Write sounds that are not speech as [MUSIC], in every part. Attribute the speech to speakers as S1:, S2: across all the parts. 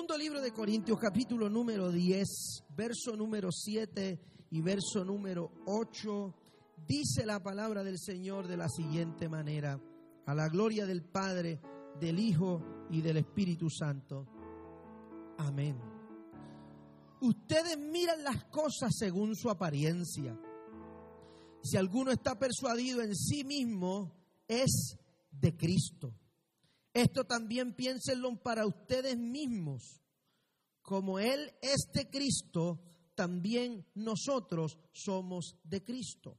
S1: Segundo libro de Corintios, capítulo número 10, verso número 7 y verso número 8, dice la palabra del Señor de la siguiente manera, a la gloria del Padre, del Hijo y del Espíritu Santo. Amén. Ustedes miran las cosas según su apariencia. Si alguno está persuadido en sí mismo, es de Cristo. Esto también piénsenlo para ustedes mismos. Como Él es de Cristo, también nosotros somos de Cristo.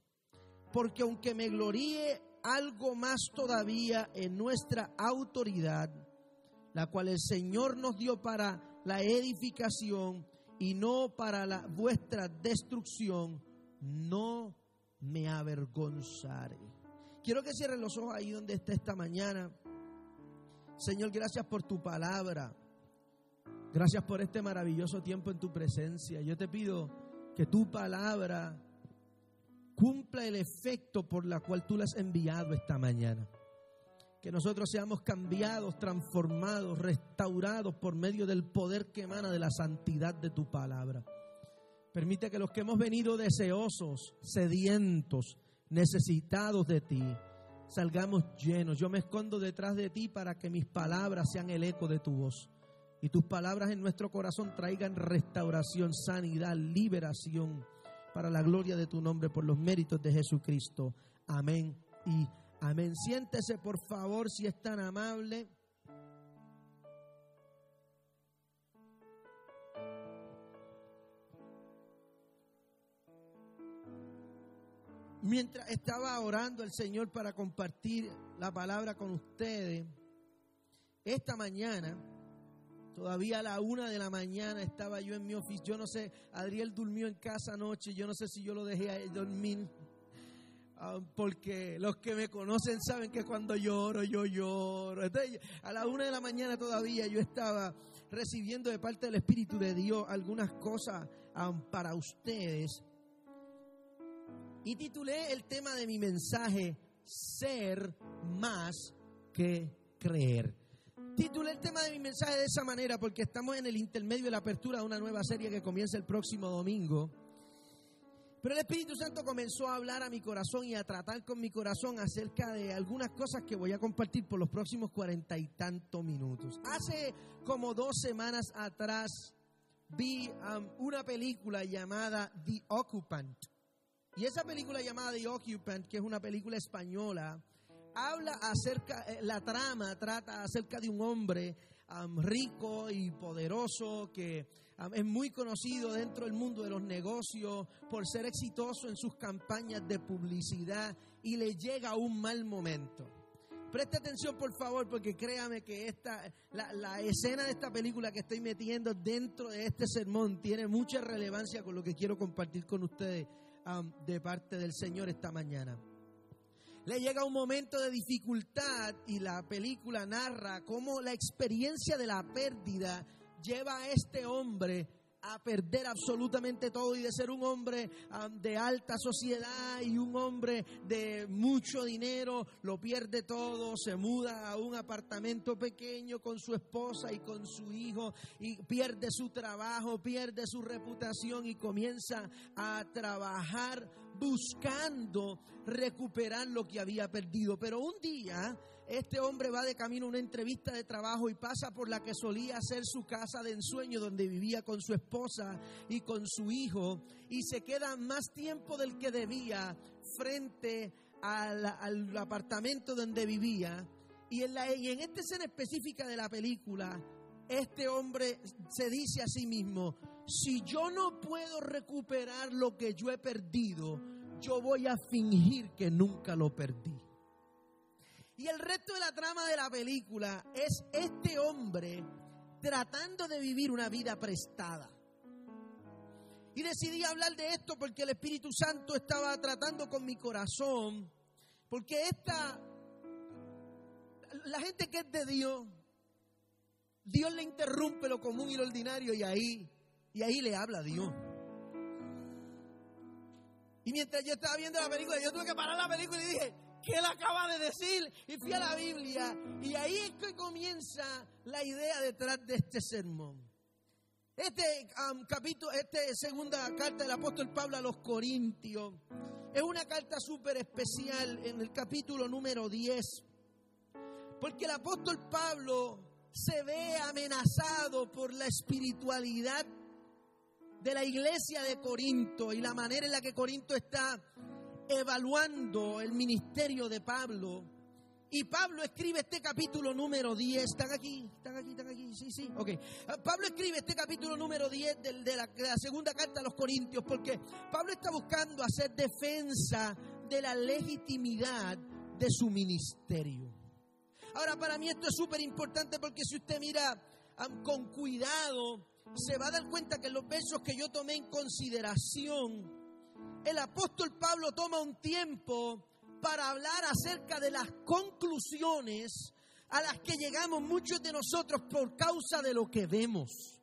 S1: Porque aunque me gloríe algo más todavía en nuestra autoridad, la cual el Señor nos dio para la edificación y no para la, vuestra destrucción, no me avergonzaré. Quiero que cierren los ojos ahí donde está esta mañana. Señor, gracias por tu palabra. Gracias por este maravilloso tiempo en tu presencia. Yo te pido que tu palabra cumpla el efecto por la cual tú la has enviado esta mañana. Que nosotros seamos cambiados, transformados, restaurados por medio del poder que emana de la santidad de tu palabra. Permite que los que hemos venido deseosos, sedientos, necesitados de ti, salgamos llenos. Yo me escondo detrás de ti para que mis palabras sean el eco de tu voz. Y tus palabras en nuestro corazón traigan restauración, sanidad, liberación para la gloria de tu nombre por los méritos de Jesucristo. Amén y amén. Siéntese por favor si es tan amable. Mientras estaba orando el Señor para compartir la palabra con ustedes, esta mañana, todavía a la una de la mañana estaba yo en mi oficina. Yo no sé, Adriel durmió en casa anoche, yo no sé si yo lo dejé dormir. Ah, porque los que me conocen saben que cuando lloro, yo lloro. a la una de la mañana todavía yo estaba recibiendo de parte del Espíritu de Dios algunas cosas ah, para ustedes y titulé el tema de mi mensaje, Ser más que creer. Titulé el tema de mi mensaje de esa manera porque estamos en el intermedio de la apertura de una nueva serie que comienza el próximo domingo. Pero el Espíritu Santo comenzó a hablar a mi corazón y a tratar con mi corazón acerca de algunas cosas que voy a compartir por los próximos cuarenta y tantos minutos. Hace como dos semanas atrás vi um, una película llamada The Occupant. Y esa película llamada The Occupant, que es una película española, habla acerca, eh, la trama trata acerca de un hombre rico y poderoso que es muy conocido dentro del mundo de los negocios por ser exitoso en sus campañas de publicidad y le llega un mal momento. Preste atención por favor porque créame que esta, la, la escena de esta película que estoy metiendo dentro de este sermón tiene mucha relevancia con lo que quiero compartir con ustedes de parte del Señor esta mañana. Le llega un momento de dificultad y la película narra cómo la experiencia de la pérdida lleva a este hombre a perder absolutamente todo y de ser un hombre de alta sociedad y un hombre de mucho dinero, lo pierde todo, se muda a un apartamento pequeño con su esposa y con su hijo y pierde su trabajo, pierde su reputación y comienza a trabajar buscando recuperar lo que había perdido. Pero un día este hombre va de camino a una entrevista de trabajo y pasa por la que solía ser su casa de ensueño donde vivía con su esposa y con su hijo y se queda más tiempo del que debía frente al, apartamento donde vivía. Y en, la, y en esta escena específica de la película, este hombre se dice a sí mismo, si yo no puedo recuperar lo que yo he perdido, yo voy a fingir que nunca lo perdí. Y el resto de la trama de la película es este hombre tratando de vivir una vida prestada. Y decidí hablar de esto porque el Espíritu Santo estaba tratando con mi corazón, porque esta, la gente que es de Dios, Dios le interrumpe lo común y lo ordinario y ahí, y ahí le habla a Dios. Y mientras yo estaba viendo la película, yo tuve que parar la película y dije, que él acaba de decir. Y fui a la Biblia y ahí es que comienza la idea detrás de este sermón. Este capítulo, esta segunda carta del apóstol Pablo a los Corintios es una carta súper especial en el capítulo número 10. Porque el apóstol Pablo se ve amenazado por la espiritualidad de la iglesia de Corinto y la manera en la que Corinto está evaluando el ministerio de Pablo. Y Pablo escribe este capítulo número 10. ¿Están aquí? ¿Están aquí? ¿Están aquí? Sí, sí. Ok. Pablo escribe este capítulo número 10 de, la, de la segunda carta a los Corintios porque Pablo está buscando hacer defensa de la legitimidad de su ministerio. Ahora, para mí esto es súper importante porque si usted mira con cuidado, se va a dar cuenta que los versos que yo tomé en consideración, el apóstol Pablo toma un tiempo para hablar acerca de las conclusiones a las que llegamos muchos de nosotros por causa de lo que vemos.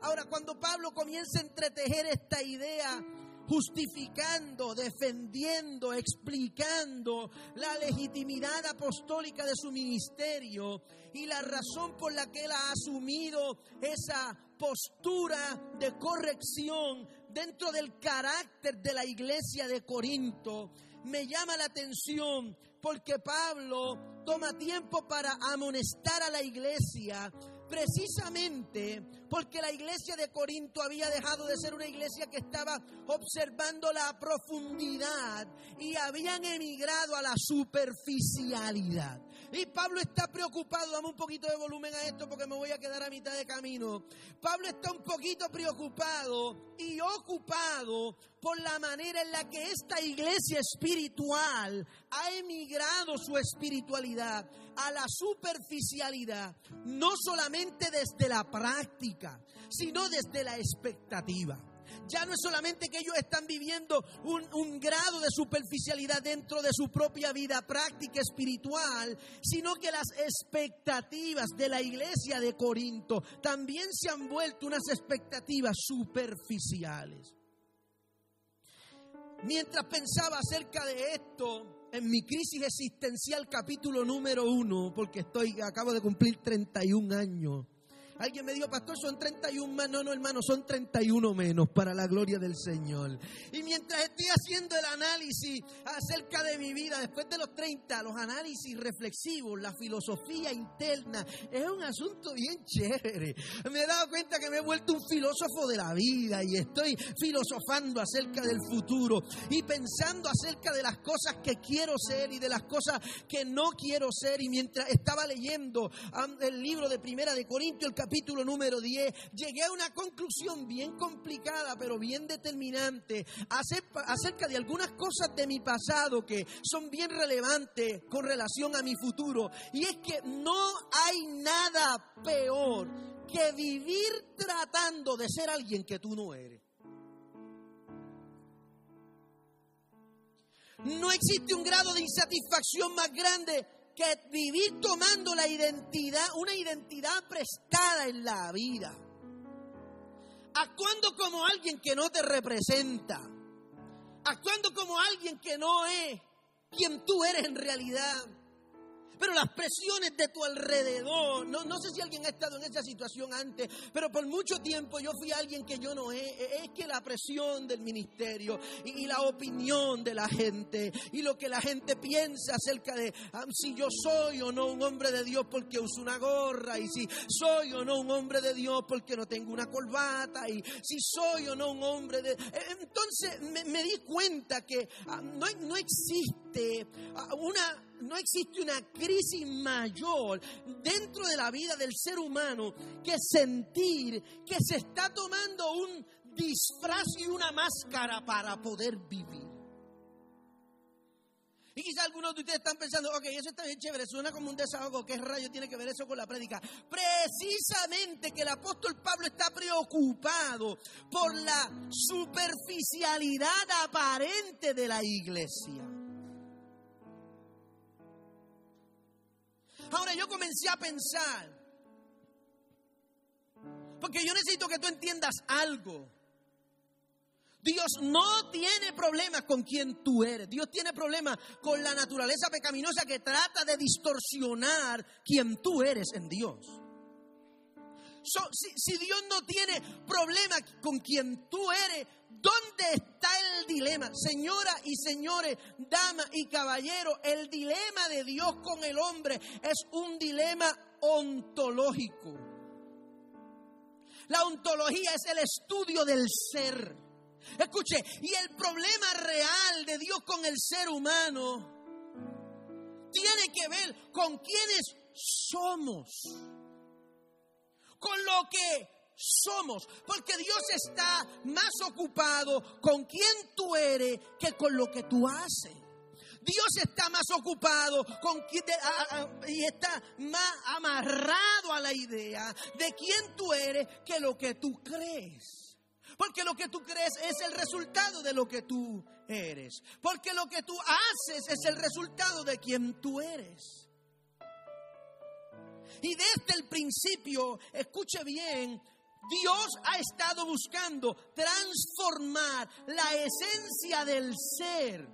S1: Ahora, cuando Pablo comienza a entretejer esta idea justificando, defendiendo, explicando la legitimidad apostólica de su ministerio y la razón por la que él ha asumido esa postura de corrección dentro del carácter de la iglesia de Corinto. Me llama la atención porque Pablo toma tiempo para amonestar a la iglesia precisamente porque la iglesia de Corinto había dejado de ser una iglesia que estaba observando la profundidad y habían emigrado a la superficialidad. Y Pablo está preocupado, dame un poquito de volumen a esto porque me voy a quedar a mitad de camino. Pablo está un poquito preocupado y ocupado por la manera en la que esta iglesia espiritual ha emigrado su espiritualidad a la superficialidad, no solamente desde la práctica, sino desde la expectativa. Ya no es solamente que ellos están viviendo un, un, grado de superficialidad dentro de su propia vida práctica espiritual, sino que las expectativas de la iglesia de Corinto también se han vuelto unas expectativas superficiales. Mientras pensaba acerca de esto, en mi crisis existencial capítulo número uno, porque estoy, acabo de cumplir 31 años, Alguien me dijo, pastor, son 31 más. No, no, hermano, son 31 menos para la gloria del Señor. Y mientras estoy haciendo el análisis acerca de mi vida, después de los 30, los análisis reflexivos, la filosofía interna, es un asunto bien chévere. Me he dado cuenta que me he vuelto un filósofo de la vida y estoy filosofando acerca del futuro y pensando acerca de las cosas que quiero ser y de las cosas que no quiero ser. Y mientras estaba leyendo el libro de Primera de Corintios, el capítulo capítulo número 10, llegué a una conclusión bien complicada, pero bien determinante, acerca de algunas cosas de mi pasado que son bien relevantes con relación a mi futuro. Y es que no hay nada peor que vivir tratando de ser alguien que tú no eres. No existe un grado de insatisfacción más grande que vivir tomando la identidad, una identidad prestada en la vida. Actuando como alguien que no te representa. Actuando como alguien que no es quien tú eres en realidad pero las presiones de tu alrededor, no, no sé si alguien ha estado en esa situación antes, pero por mucho tiempo yo fui alguien que yo no es, es que la presión del ministerio y, la opinión de la gente y lo que la gente piensa acerca de ah, si yo soy o no un hombre de Dios porque uso una gorra y si soy o no un hombre de Dios porque no tengo una corbata y si soy o no un hombre de... Eh, entonces me, di cuenta que ah, no, no existe ah, una no existe una crisis mayor dentro de la vida del ser humano que sentir que se está tomando un disfraz y una máscara para poder vivir. Y quizá algunos de ustedes están pensando, ok, eso está bien chévere, suena como un desahogo, ¿qué rayo tiene que ver eso con la prédica? Precisamente que el apóstol Pablo está preocupado por la superficialidad aparente de la iglesia. Ahora yo comencé a pensar, porque yo necesito que tú entiendas algo. Dios no tiene problemas con quien tú eres. Dios tiene problemas con la naturaleza pecaminosa que trata de distorsionar quien tú eres en Dios. Si, si Dios no tiene problemas con quien tú eres, ¿dónde está el dilema? Señora y señores, dama y caballero, el dilema de Dios con el hombre es un dilema ontológico. La ontología es el estudio del ser. Escuche, y el problema real de Dios con el ser humano tiene que ver con quienes somos, con lo que somos, porque Dios está más ocupado con quién tú eres que con lo que tú haces. Dios está más ocupado con y está más amarrado a la idea de quién tú eres que lo que tú crees. Porque lo que tú crees es el resultado de lo que tú eres. Porque lo que tú haces es el resultado de quien tú eres. Y desde el principio, escuche bien, Dios ha estado buscando transformar la esencia del ser.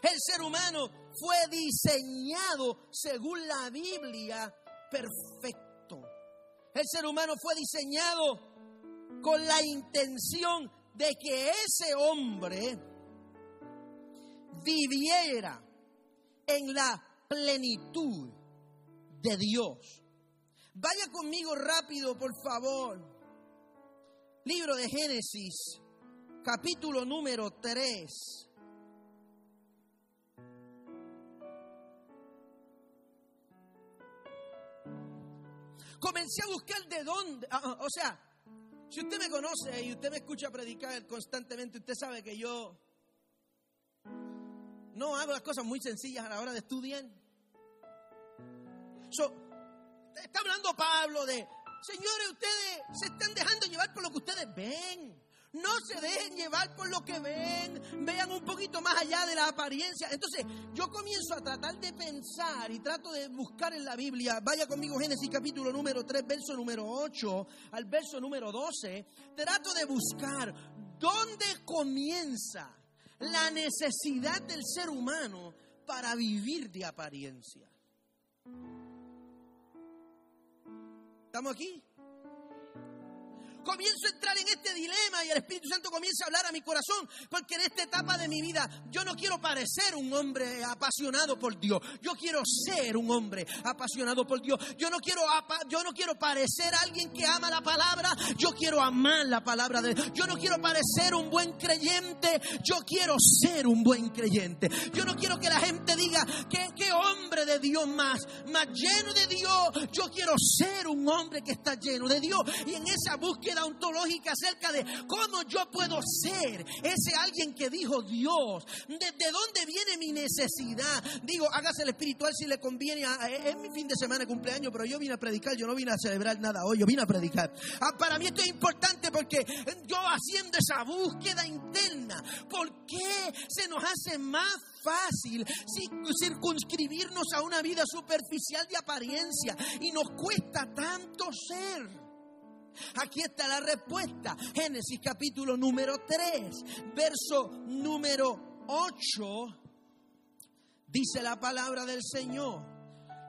S1: El ser humano fue diseñado según la Biblia perfecto. El ser humano fue diseñado con la intención de que ese hombre viviera en la plenitud de Dios. Vaya conmigo rápido, por favor. Libro de Génesis, capítulo número 3. Comencé a buscar de dónde, ah, ah, o sea, si usted me conoce y usted me escucha predicar constantemente, usted sabe que yo no hago las cosas muy sencillas a la hora de estudiar. Está hablando Pablo de, señores, ustedes se están dejando llevar por lo que ustedes ven. No se dejen llevar por lo que ven, vean un poquito más allá de la apariencia. Entonces, yo comienzo a tratar de pensar y trato de buscar en la Biblia. Vaya conmigo Génesis capítulo número 3, verso número 8 al verso número 12. Trato de buscar dónde comienza la necesidad del ser humano para vivir de apariencia. ¿Estamos aquí? Comienzo a entrar en este dilema y el Espíritu Santo comienza a hablar a mi corazón, porque en esta etapa de mi vida yo no quiero parecer un hombre apasionado por Dios, yo quiero ser un hombre apasionado por Dios. Yo no quiero yo no quiero parecer alguien que ama la palabra, yo quiero amar la palabra de Dios. Yo no quiero parecer un buen creyente, yo quiero ser un buen creyente. Yo no quiero que la gente diga que qué hombre de Dios más, más lleno de Dios. Yo quiero ser un hombre que está lleno de Dios y en esa búsqueda ontológica acerca de cómo yo puedo ser ese alguien que dijo Dios. ¿De, dónde viene mi necesidad? Digo, hágase el espiritual si le conviene. es mi fin de semana de cumpleaños, pero yo vine a predicar, yo no vine a celebrar nada hoy, yo vine a predicar. Ah, para mí esto es importante porque yo haciendo esa búsqueda interna, ¿por qué se nos hace más fácil circunscribirnos a una vida superficial de apariencia y nos cuesta tanto ser. Aquí está la respuesta. Génesis capítulo número 3, verso número 8. Dice la palabra del Señor.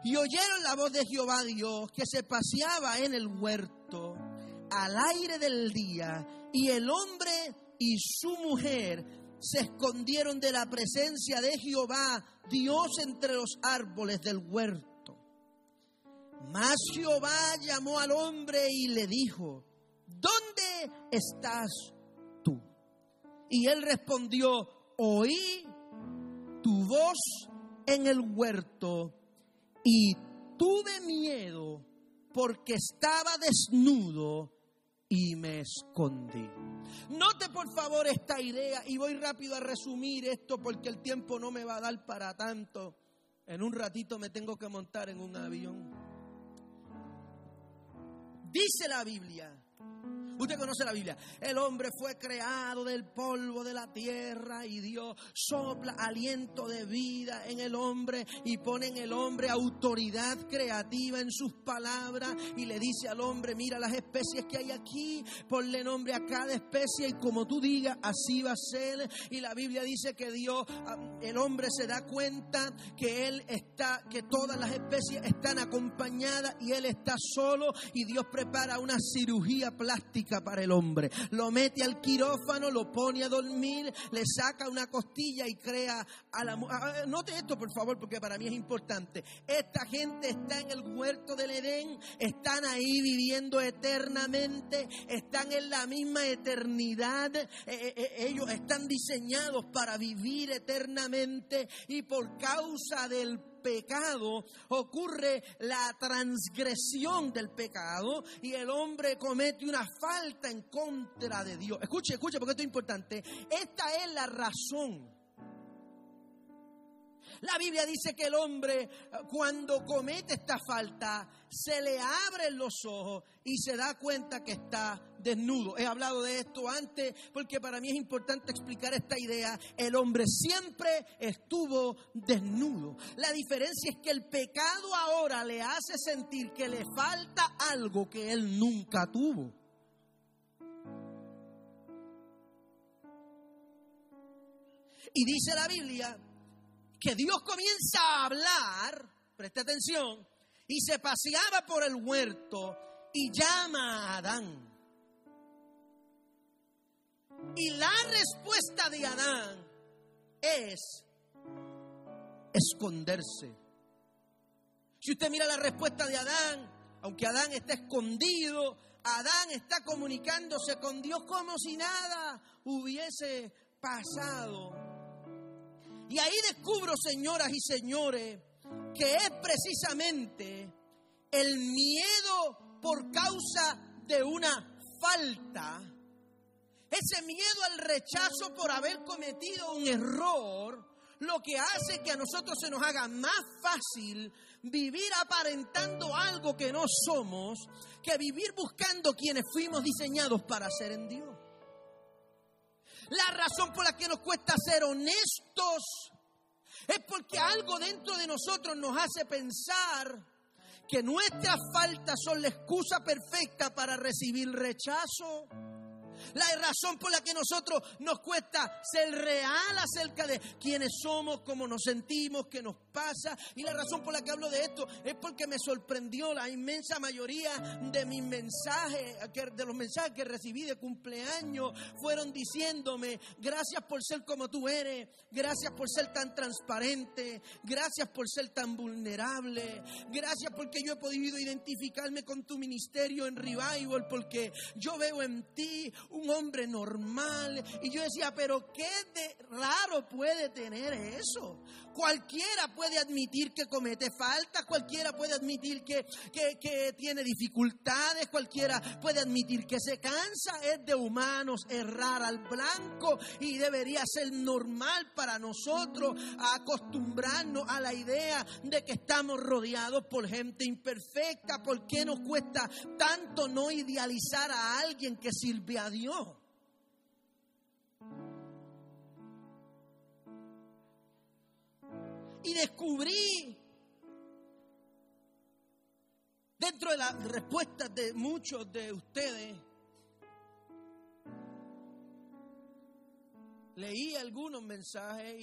S1: Y oyeron la voz de Jehová Dios que se paseaba en el huerto al aire del día. Y el hombre y su mujer se escondieron de la presencia de Jehová Dios entre los árboles del huerto. Mas Jehová llamó al hombre y le dijo, ¿dónde estás tú? Y él respondió, oí tu voz en el huerto y tuve miedo porque estaba desnudo y me escondí. Note por favor esta idea y voy rápido a resumir esto porque el tiempo no me va a dar para tanto. En un ratito me tengo que montar en un avión. Dice la Biblia, Usted conoce la Biblia. El hombre fue creado del polvo de la tierra y Dios sopla aliento de vida en el hombre y pone en el hombre autoridad creativa en sus palabras y le dice al hombre, mira las especies que hay aquí, ponle nombre a cada especie y como tú digas, así va a ser. Y la Biblia dice que Dios, ah, el hombre se da cuenta que él está, que todas las especies están acompañadas y él está solo y Dios prepara una cirugía plástica para el hombre. Lo mete al quirófano, lo pone a dormir, le saca una costilla y crea a la mujer. Note esto, por favor, porque para mí es importante. Esta gente está en el huerto del Edén, están ahí viviendo eternamente, están en la misma eternidad. Eh, eh, eh, ellos están diseñados para vivir eternamente y por causa del pecado, ocurre la transgresión del pecado y el hombre comete una falta en contra de Dios. Escuche, escuche, porque esto es importante. Esta es la razón la Biblia dice que el hombre cuando comete esta falta se le abren los ojos y se da cuenta que está desnudo. He hablado de esto antes porque para mí es importante explicar esta idea. El hombre siempre estuvo desnudo. La diferencia es que el pecado ahora le hace sentir que le falta algo que él nunca tuvo. Y dice la Biblia que Dios comienza a hablar, preste atención, y se paseaba por el huerto y llama a Adán. Y la respuesta de Adán es esconderse. Si usted mira la respuesta de Adán, aunque Adán está escondido, Adán está comunicándose con Dios como si nada hubiese pasado. Y ahí descubro, señoras y señores, que es precisamente el miedo por causa de una falta, ese miedo al rechazo por haber cometido un error, lo que hace que a nosotros se nos haga más fácil vivir aparentando algo que no somos, que vivir buscando quienes fuimos diseñados para ser en Dios. La razón por la que nos cuesta ser honestos es porque algo dentro de nosotros nos hace pensar que nuestras faltas son la excusa perfecta para recibir rechazo. La razón por la que nosotros nos cuesta ser real acerca de quiénes somos, cómo nos sentimos, qué nos pasa. Y la razón por la que hablo de esto es porque me sorprendió la inmensa mayoría de mis mensajes, de los mensajes que recibí de cumpleaños, fueron diciéndome, gracias por ser como tú eres, gracias por ser tan transparente, gracias por ser tan vulnerable, gracias porque yo he podido identificarme con tu ministerio en Revival, porque yo veo en ti un hombre normal. Y yo decía, pero ¿qué de raro puede tener eso? Cualquiera puede admitir que comete faltas, cualquiera puede admitir que, que, tiene dificultades, cualquiera puede admitir que se cansa. Es de humanos errar al blanco y debería ser normal para nosotros acostumbrarnos a la idea de que estamos rodeados por gente imperfecta. ¿Por qué nos cuesta tanto no idealizar a alguien que sirve a Dios? Y descubrí dentro de las respuestas de muchos de ustedes, leí algunos mensajes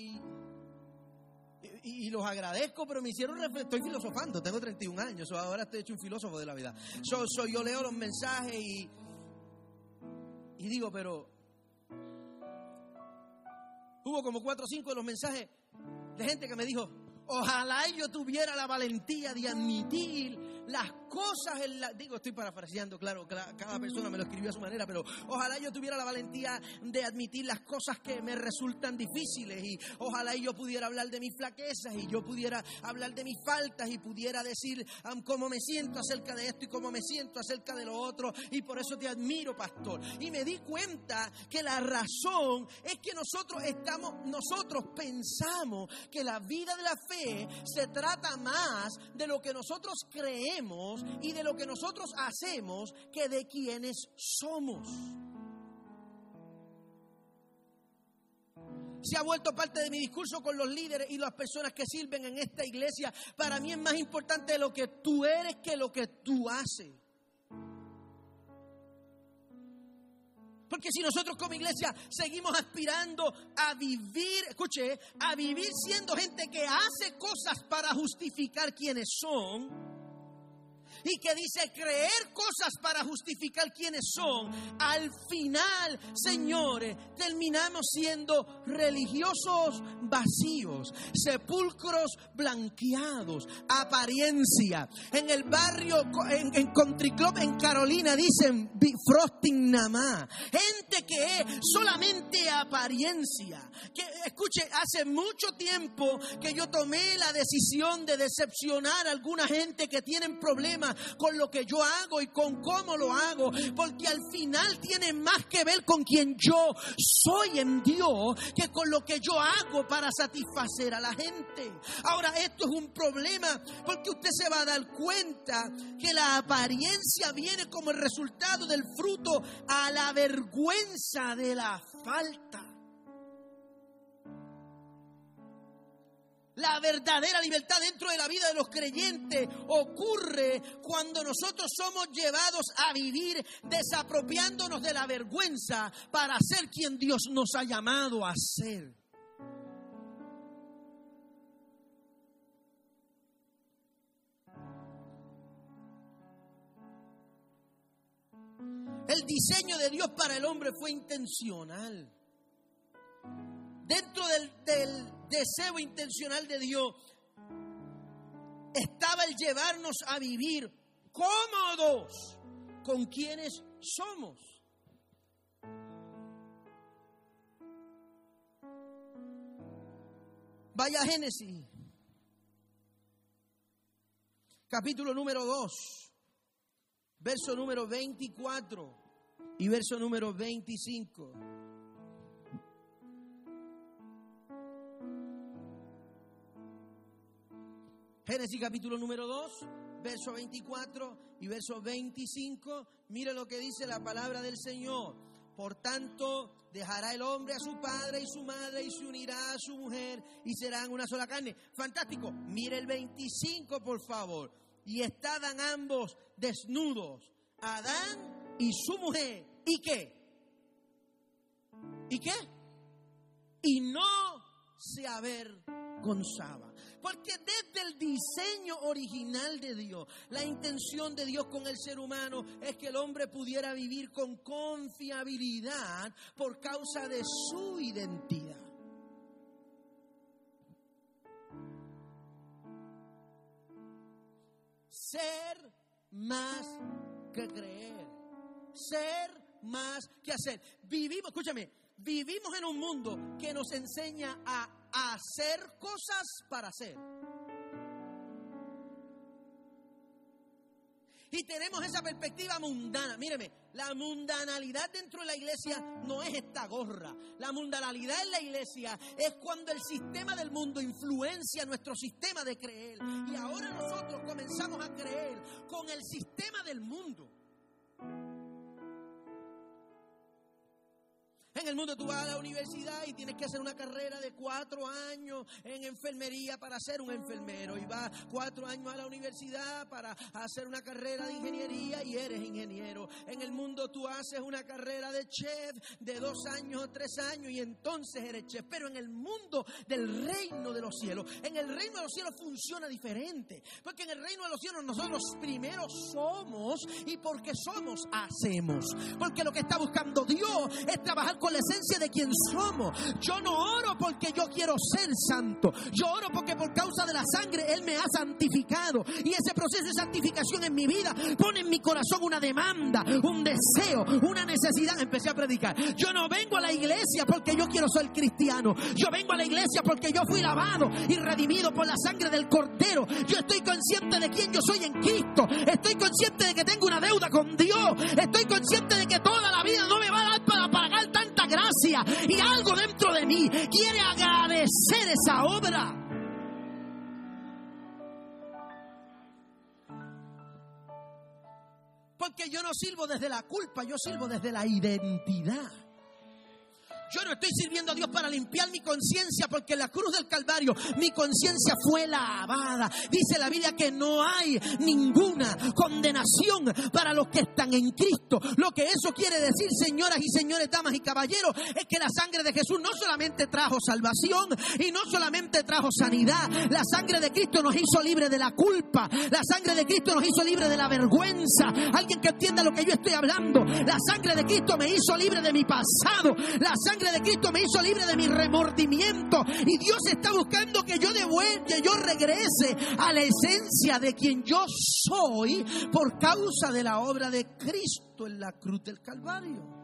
S1: y, los agradezco, pero me hicieron estoy filosofando, tengo 31 años, ahora estoy hecho un filósofo de la vida. yo leo los mensajes y, y digo, pero hubo como cuatro o cinco de los mensajes de gente que me dijo, ojalá yo tuviera la valentía de admitir las cosas, en la, digo, estoy parafraseando, claro, cada persona me lo escribió a su manera, pero ojalá yo tuviera la valentía de admitir las cosas que me resultan difíciles y ojalá yo pudiera hablar de mis flaquezas y yo pudiera hablar de mis faltas y pudiera decir cómo me siento acerca de esto y cómo me siento acerca de lo otro y por eso te admiro, pastor. Y me di cuenta que la razón es que nosotros estamos, nosotros pensamos que la vida de la fe se trata más de lo que nosotros creemos y de lo que nosotros hacemos que de quienes somos. se ha vuelto parte de mi discurso con los líderes y las personas que sirven en esta iglesia. Para mí es más importante lo que tú eres que lo que tú haces. Porque si nosotros como iglesia seguimos aspirando a vivir, escuche, a vivir siendo gente que hace cosas para justificar quienes son, y que dice creer cosas para justificar quiénes son, al final, señores, terminamos siendo religiosos vacíos, sepulcros blanqueados, apariencia. En el barrio, en, Country Club, en Carolina, dicen frosting nada Gente que es solamente apariencia. Escuche, hace mucho tiempo que yo tomé la decisión de decepcionar a alguna gente que tienen problemas con lo que yo hago y con cómo lo hago, porque al final tiene más que ver con quien yo soy en Dios que con lo que yo hago para satisfacer a la gente. Ahora, esto es un problema porque usted se va a dar cuenta que la apariencia viene como el resultado del fruto a la vergüenza de la falta. La verdadera libertad dentro de la vida de los creyentes ocurre cuando nosotros somos llevados a vivir desapropiándonos de la vergüenza para ser quien Dios nos ha llamado a ser. El diseño de Dios para el hombre fue intencional. Dentro del, deseo intencional de Dios estaba el llevarnos a vivir cómodos con quienes somos. Vaya Génesis, capítulo número 2, verso número 24 y verso número 25. Génesis capítulo número 2, verso 24 y verso 25. Mire lo que dice la palabra del Señor. Por tanto, dejará el hombre a su padre y su madre y se unirá a su mujer y serán una sola carne. Fantástico. Mire el 25, por favor. Y estaban ambos desnudos, Adán y su mujer. ¿Y qué? ¿Y qué? Y no se avergonzaba. Porque desde el diseño original de Dios, la intención de Dios con el ser humano es que el hombre pudiera vivir con confiabilidad por causa de su identidad. Ser más que creer. Ser más que hacer. Vivimos, escúchame, vivimos en un mundo que nos enseña hacer cosas para hacer. Y tenemos esa perspectiva mundana. Míreme, la mundanalidad dentro de la iglesia no es esta gorra. La mundanalidad en la iglesia es cuando el sistema del mundo influencia nuestro sistema de creer. Y ahora nosotros comenzamos a creer con el sistema del mundo. En el mundo tú vas a la universidad y tienes que hacer una carrera de cuatro años en enfermería para ser un enfermero. Y vas cuatro años a la universidad para hacer una carrera de ingeniería y eres ingeniero. En el mundo tú haces una carrera de chef de dos años o tres años y entonces eres chef. Pero en el mundo del reino de los cielos, en el reino de los cielos funciona diferente. Porque en el reino de los cielos nosotros primero somos y porque somos hacemos. Porque lo que está buscando Dios es trabajar con la esencia de quien somos. Yo no oro porque yo quiero ser santo. Yo oro porque por causa de la sangre Él me ha santificado. Y ese proceso de santificación en mi vida pone en mi corazón una demanda, un deseo, una necesidad. Empecé a predicar. Yo no vengo a la iglesia porque yo quiero ser cristiano. Yo vengo a la iglesia porque yo fui lavado y redimido por la sangre del Cordero. Yo estoy consciente de quién yo soy en Cristo. Estoy consciente de que tengo una deuda con Dios. Estoy consciente de que toda la vida no me va a dar para pagar gracia y algo dentro de mí quiere agradecer esa obra. Porque yo no sirvo desde la culpa, yo sirvo desde la identidad. Yo no estoy sirviendo a Dios para limpiar mi conciencia porque en la cruz del Calvario mi conciencia fue lavada. Dice la Biblia que no hay ninguna condenación para los que están en Cristo. Lo que eso quiere decir, señoras y señores, damas y caballeros, es que la sangre de Jesús no solamente trajo salvación y no solamente trajo sanidad. La sangre de Cristo nos hizo libre de la culpa. La sangre de Cristo nos hizo libre de la vergüenza. Alguien que entienda lo que yo estoy hablando. La sangre de Cristo me hizo libre de mi pasado. La sangre de Cristo me hizo libre de mi remordimiento. Y Dios está buscando que yo devuelva, que yo regrese a la esencia de quien yo soy por causa de la obra de Cristo en la cruz del Calvario.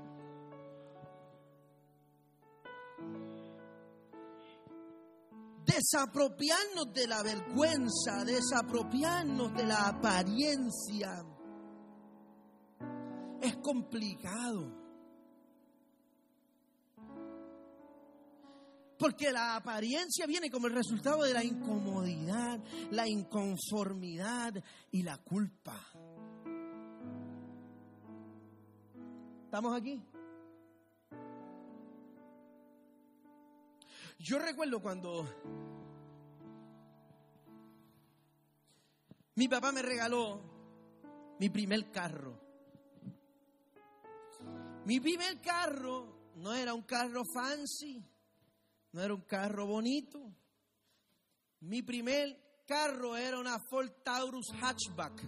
S1: desapropiarnos de la vergüenza, desapropiarnos de la apariencia. Es complicado. Porque la apariencia viene como el resultado de la incomodidad, la inconformidad y la culpa. ¿Estamos aquí? Yo recuerdo cuando mi papá me regaló mi primer carro. Mi primer carro no era un carro fancy no era un carro bonito. Mi primer carro era una Ford Taurus hatchback.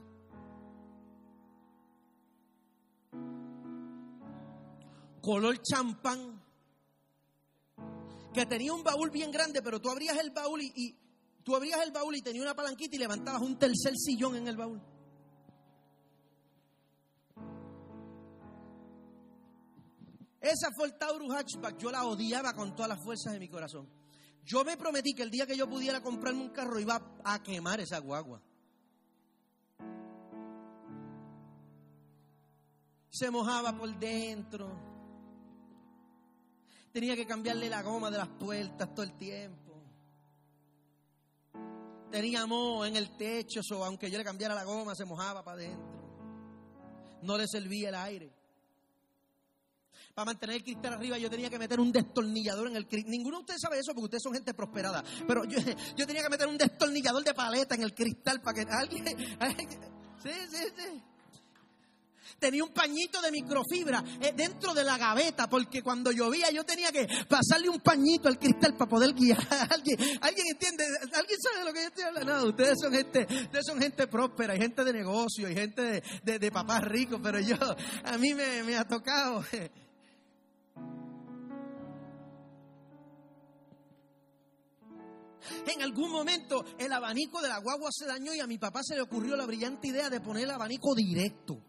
S1: Color champán. Que tenía un baúl bien grande, pero tú abrías el baúl y, y tú abrías el baúl y tenía una palanquita y levantabas un tercer sillón en el baúl. Esa fue el Taurus Hatchback. Yo la odiaba con todas las fuerzas de mi corazón. Yo me prometí que el día que yo pudiera comprarme un carro iba a quemar esa guagua. Se mojaba por dentro. Tenía que cambiarle la goma de las puertas todo el tiempo. Tenía moho en el techo, so, aunque yo le cambiara la goma, se mojaba para adentro. No le servía el aire para mantener el cristal arriba yo tenía que meter un destornillador en el cristal. Ninguno de ustedes sabe eso porque ustedes son gente prosperada. Pero yo, yo tenía que meter un destornillador de paleta en el cristal para que alguien... [LAUGHS] Sí, sí, sí. Tenía un pañito de microfibra eh, dentro de la gaveta porque cuando llovía yo tenía que pasarle un pañito al cristal para poder guiar. ¿Alguien, ¿alguien entiende? ¿Alguien sabe de lo que yo estoy hablando? No, ustedes son gente, ustedes son gente próspera, y gente de negocio, y gente de, de, papás ricos, pero yo, a mí me ha tocado [LAUGHS] En algún momento el abanico de la guagua se dañó y a mi papá se le ocurrió la brillante idea de poner el abanico directo.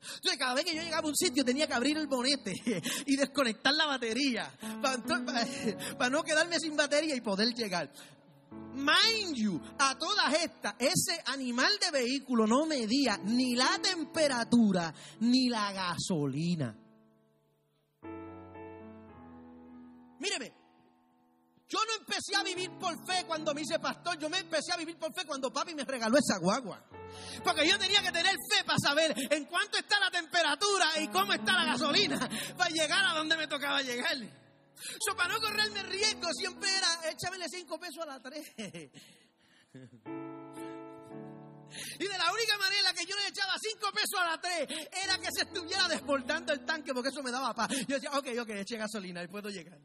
S1: Entonces, cada vez que yo llegaba a un sitio tenía que abrir el bonete [LAUGHS] y desconectar la batería para, [LAUGHS] no quedarme sin batería y poder llegar. Mind you, a todas estas, ese animal de vehículo no medía ni la temperatura ni la gasolina. Míreme, yo no empecé a vivir por fe cuando me hice pastor, yo me empecé a vivir por fe cuando papi me regaló esa guagua. Porque yo tenía que tener fe para saber en cuánto está la temperatura y cómo está la gasolina para llegar a donde me tocaba llegar. So, para no correrme riesgo, siempre era échamele cinco pesos a la tres. Y de la única manera que yo le echaba cinco pesos a la tres era que se estuviera desbordando el tanque, porque eso me daba paz. Yo decía, ok, ok, eche gasolina y puedo llegar.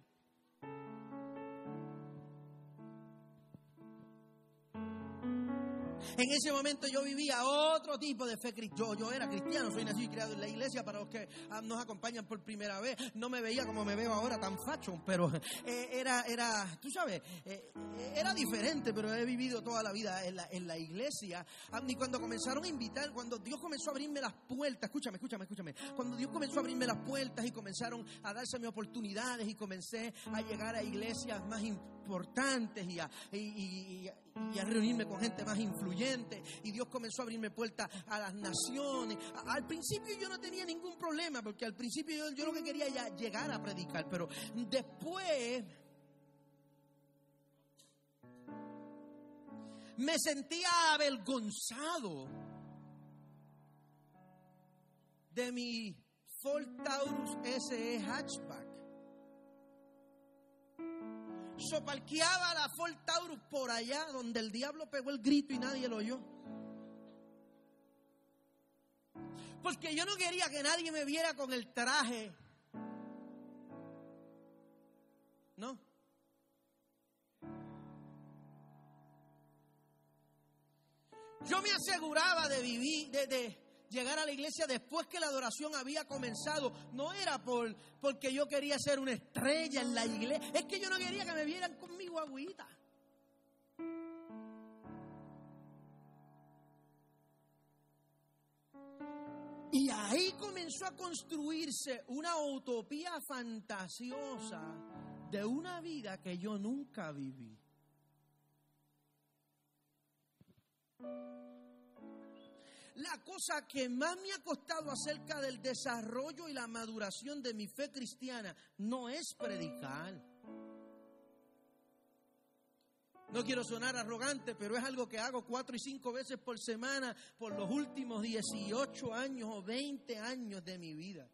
S1: En ese momento yo vivía otro tipo de fe cristiano. Yo era cristiano, soy nacido y criado en la iglesia. Para los que ah, nos acompañan por primera vez, no me veía como me veo ahora, tan facho, pero eh, era, era, tú sabes, eh, era diferente, pero he vivido toda la vida en la, en la iglesia. Ah, y cuando comenzaron a invitar, cuando Dios comenzó a abrirme las puertas, escúchame, escúchame, escúchame. Cuando Dios comenzó a abrirme las puertas y comenzaron a darse mis oportunidades y comencé a llegar a iglesias más importantes y a, y, y a reunirme con gente más influyente. Y Dios comenzó a abrirme puertas a las naciones. al principio yo no tenía ningún problema, porque al principio yo, lo que quería era llegar a predicar, pero después me sentía avergonzado de mi Ford Taurus SE hatchback. So parqueaba la Ford Taurus por allá donde el diablo pegó el grito y nadie lo oyó. Porque yo no quería que nadie me viera con el traje. No. Yo me aseguraba de vivir, de, llegar a la iglesia después que la adoración había comenzado. No era por, porque yo quería ser una estrella en la iglesia. Es que yo no quería que me vieran conmigo agüita. Y ahí comenzó a construirse una utopía fantasiosa de una vida que yo nunca viví. La cosa que más me ha costado acerca del desarrollo y la maduración de mi fe cristiana no es predicar no quiero sonar arrogante, pero es algo que hago cuatro y cinco veces por semana por los últimos 18 años o 20 años de mi vida.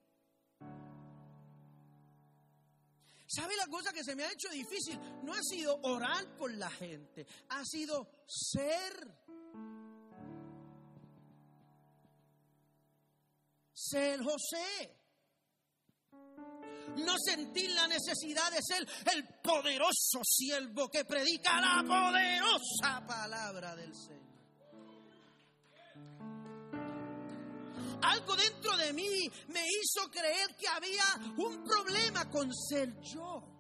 S1: ¿Sabe la cosa que se me ha hecho difícil? No ha sido orar por la gente, ha sido ser. Ser José no sentir la necesidad de ser el poderoso siervo que predica la poderosa palabra del Señor. Algo dentro de mí me hizo creer que había un problema con ser yo.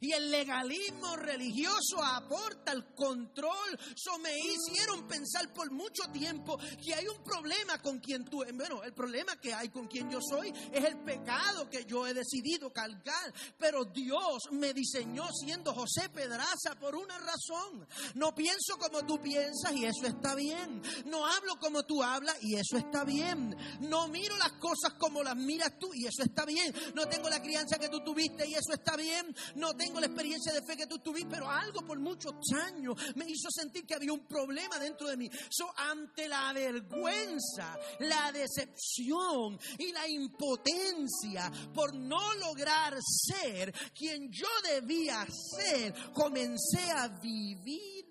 S1: Y el legalismo religioso aporta el control. Eso me hicieron pensar por mucho tiempo que hay un problema con quien tú. Bueno, el problema que hay con quien yo soy es el pecado que yo he decidido cargar. Pero Dios me diseñó siendo José Pedraza por una razón. No pienso como tú piensas y eso está bien. No hablo como tú hablas y eso está bien. No miro las cosas como las miras tú y eso está bien. No tengo la crianza que tú tuviste y eso está bien. No tengo tengo la experiencia de fe que tú tuviste, pero algo por muchos años me hizo sentir que había un problema dentro de mí. So, ante la vergüenza, la decepción y la impotencia por no lograr ser quien yo debía ser, comencé a vivir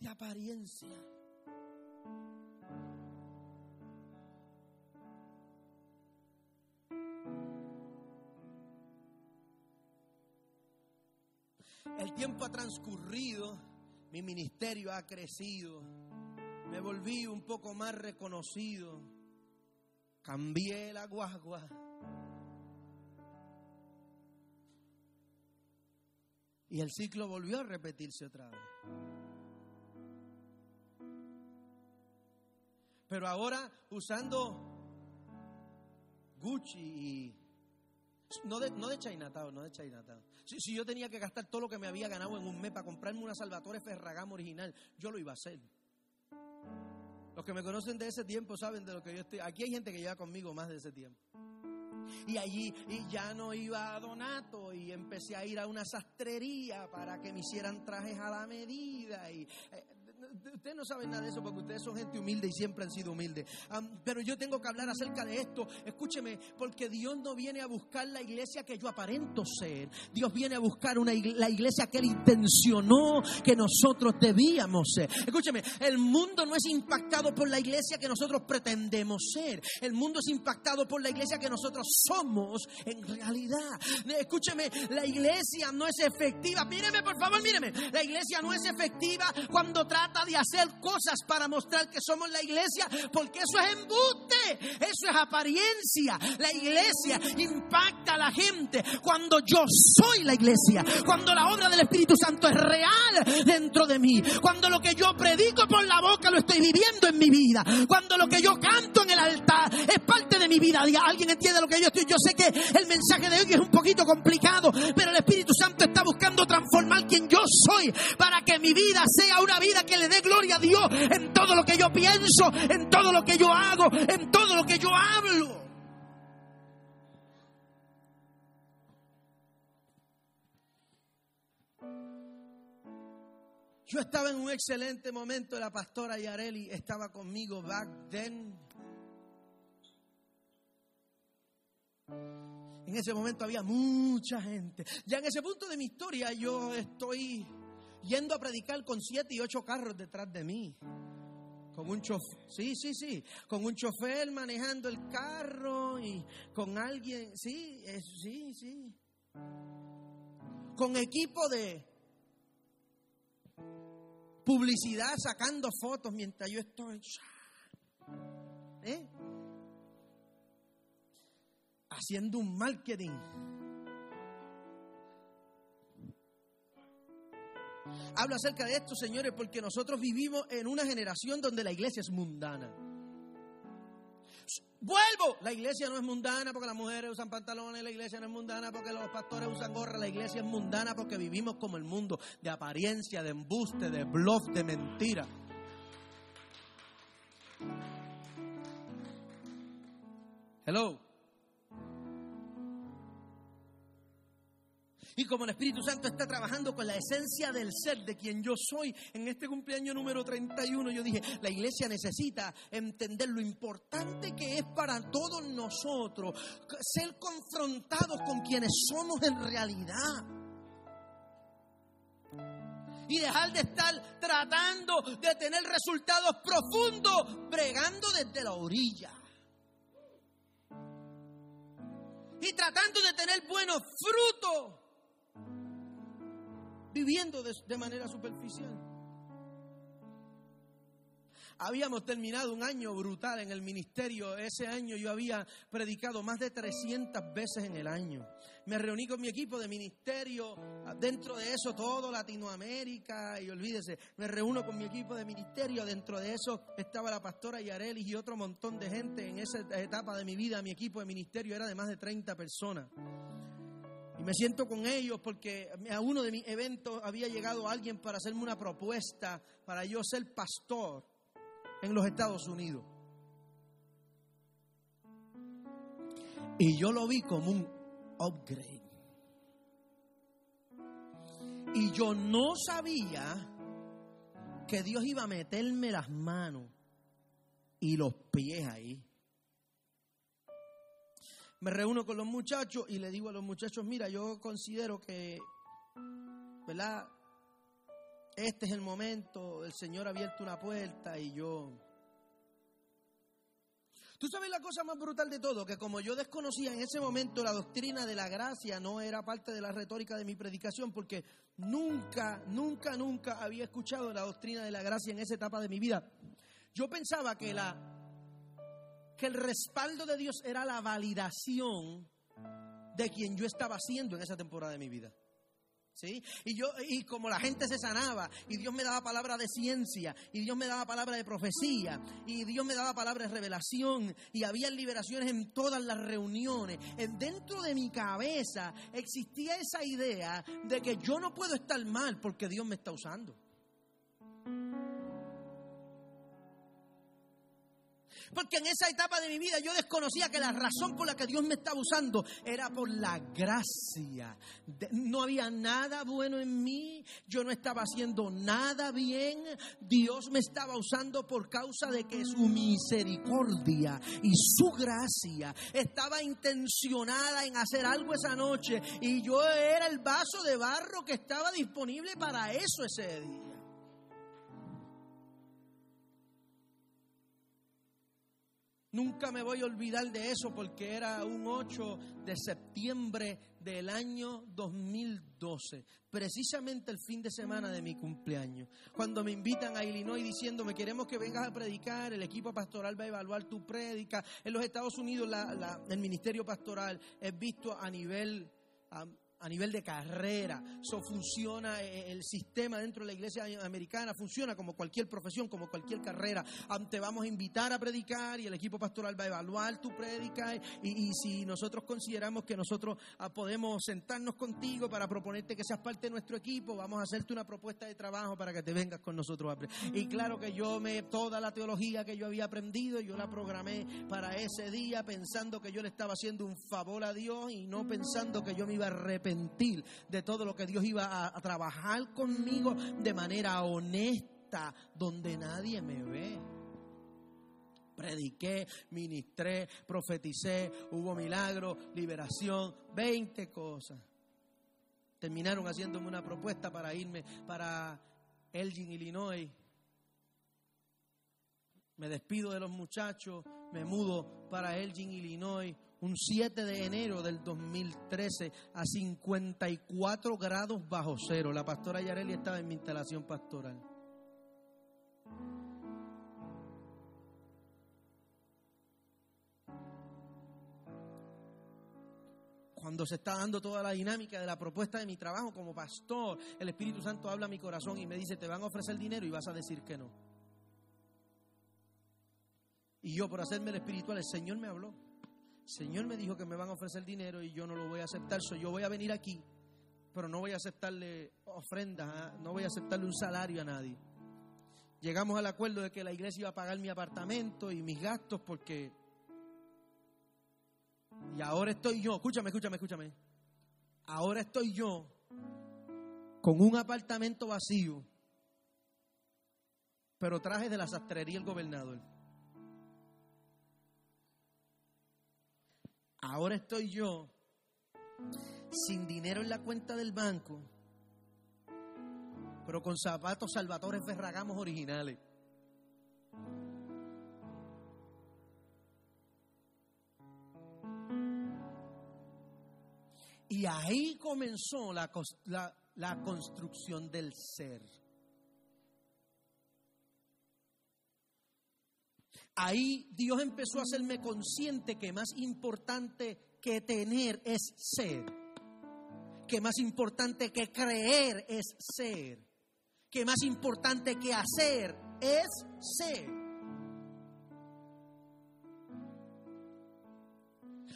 S1: de apariencia. El tiempo ha transcurrido, mi ministerio ha crecido, me volví un poco más reconocido, cambié la guagua. Y el ciclo volvió a repetirse otra vez. Pero ahora usando Gucci y no de, no de Chinatown, no de Chinatown. Si, si, yo tenía que gastar todo lo que me había ganado en un mes para comprarme una Salvatore Ferragamo original, yo lo iba a hacer. Los que me conocen de ese tiempo saben de lo que yo estoy. Aquí hay gente que lleva conmigo más de ese tiempo. Y allí y ya no iba a Donato y empecé a ir a una sastrería para que me hicieran trajes a la medida. Y eh, ustedes no saben nada de eso porque ustedes son gente humilde y siempre han sido humildes. pero yo tengo que hablar acerca de esto. Escúcheme, porque Dios no viene a buscar la iglesia que yo aparento ser. Dios viene a buscar una, la iglesia que Él intencionó que nosotros debíamos ser. Escúcheme, el mundo no es impactado por la iglesia que nosotros pretendemos ser. El mundo es impactado por la iglesia que nosotros somos en realidad. Escúcheme, la iglesia no es efectiva. Míreme, por favor, míreme. La iglesia no es efectiva cuando trata de hacer cosas para mostrar que somos la iglesia, porque eso es embuste, eso es apariencia. La iglesia impacta a la gente cuando yo soy la iglesia, cuando la obra del Espíritu Santo es real dentro de mí, cuando lo que yo predico por la boca lo estoy viviendo en mi vida, cuando lo que yo canto en el altar es parte de mi vida. ¿Alguien entiende lo que yo estoy? Yo sé que el mensaje de hoy es un poquito complicado, pero el Espíritu Santo está buscando transformar quien yo soy para que mi vida sea una vida que le dé gloria a Dios en todo lo que yo pienso, en todo lo que yo hago, en todo lo que yo hablo. Yo estaba en un excelente momento, la pastora Yareli estaba conmigo back then. En ese momento había mucha gente. Ya en ese punto de mi historia yo estoy yendo a predicar con siete y ocho carros detrás de mí. Con un chofer, sí, sí, sí, con un chofer manejando el carro y con alguien, sí, sí, sí. Con equipo de publicidad sacando fotos mientras yo estoy. ¿Eh? Haciendo un marketing. Hablo acerca de esto, señores, porque nosotros vivimos en una generación donde la iglesia es mundana. Vuelvo, la iglesia no es mundana porque las mujeres usan pantalones, la iglesia no es mundana porque los pastores usan gorra, la iglesia es mundana porque vivimos como el mundo, de apariencia, de embuste, de bluff, de mentira. Hello. Y como el Espíritu Santo está trabajando con la esencia del ser de quien yo soy, en este cumpleaños número 31 yo dije, la iglesia necesita entender lo importante que es para todos nosotros ser confrontados con quienes somos en realidad. Y dejar de estar tratando de tener resultados profundos, bregando desde la orilla. Y tratando de tener buenos frutos viviendo de, manera superficial. Habíamos terminado un año brutal en el ministerio. Ese año yo había predicado más de 300 veces en el año. Me reuní con mi equipo de ministerio, dentro de eso todo Latinoamérica, y olvídese, me reúno con mi equipo de ministerio, dentro de eso estaba la pastora Yarelis y otro montón de gente en esa etapa de mi vida. Mi equipo de ministerio era de más de 30 personas. Me siento con ellos porque a uno de mis eventos había llegado alguien para hacerme una propuesta para yo ser pastor en los Estados Unidos. Y yo lo vi como un upgrade. Y yo no sabía que Dios iba a meterme las manos y los pies ahí me reúno con los muchachos y le digo a los muchachos, mira, yo considero que, ¿verdad? Este es el momento, el Señor ha abierto una puerta y yo... Tú sabes la cosa más brutal de todo, que como yo desconocía en ese momento la doctrina de la gracia, no era parte de la retórica de mi predicación, porque nunca, nunca, nunca había escuchado la doctrina de la gracia en esa etapa de mi vida. Yo pensaba que la que el respaldo de Dios era la validación de quien yo estaba siendo en esa temporada de mi vida. ¿Sí? Y yo y como la gente se sanaba y Dios me daba palabra de ciencia y Dios me daba palabra de profecía y Dios me daba palabra de revelación y había liberaciones en todas las reuniones. Dentro de mi cabeza existía esa idea de que yo no puedo estar mal porque Dios me está usando. Porque en esa etapa de mi vida yo desconocía que la razón por la que Dios me estaba usando era por la gracia. No había nada bueno en mí, yo no estaba haciendo nada bien. Dios me estaba usando por causa de que su misericordia y su gracia estaba intencionada en hacer algo esa noche y yo era el vaso de barro que estaba disponible para eso ese día. Nunca me voy a olvidar de eso porque era un 8 de septiembre del año 2012, precisamente el fin de semana de mi cumpleaños. Cuando me invitan a Illinois diciéndome, queremos que vengas a predicar, el equipo pastoral va a evaluar tu prédica. En los Estados Unidos el ministerio pastoral es visto a nivel a nivel de carrera. Eso funciona, eh, el sistema dentro de la iglesia americana funciona como cualquier profesión, como cualquier carrera. Te vamos a invitar a predicar y el equipo pastoral va a evaluar tu prédica y, si nosotros consideramos que nosotros ah, podemos sentarnos contigo para proponerte que seas parte de nuestro equipo, vamos a hacerte una propuesta de trabajo para que te vengas con nosotros. Y claro que yo me, toda la teología que yo había aprendido, yo la programé para ese día pensando que yo le estaba haciendo un favor a Dios y no pensando que yo me iba a arrepentir de todo lo que Dios iba a, trabajar conmigo de manera honesta, donde nadie me ve. Prediqué, ministré, profeticé, hubo milagro, liberación, 20 cosas. Terminaron haciéndome una propuesta para irme para Elgin, Illinois. Me despido de los muchachos, me mudo para Elgin, Illinois, un 7 de enero del 2013 a 54 grados bajo cero. La pastora Yareli estaba en mi instalación pastoral. cuando se está dando toda la dinámica de la propuesta de mi trabajo como pastor, el Espíritu Santo habla a mi corazón y me dice, te van a ofrecer dinero y vas a decir que no. Y yo por hacerme el espiritual, el Señor me habló. Señor me dijo que me van a ofrecer dinero y yo no lo voy a aceptar. So, yo voy a venir aquí, pero no voy a aceptarle ofrendas, ¿ah? no voy a aceptarle un salario a nadie. Llegamos al acuerdo de que la iglesia iba a pagar mi apartamento y mis gastos porque y ahora estoy yo, escúchame, escúchame, escúchame. Ahora estoy yo con un apartamento vacío, pero traje de la sastrería el gobernador. Ahora estoy yo sin dinero en la cuenta del banco, pero con zapatos Salvatore Ferragamos originales. Y ahí comenzó la, la, construcción del ser. Ahí Dios empezó a hacerme consciente que más importante que tener es ser. Que más importante que creer es ser. Que más importante que hacer es ser.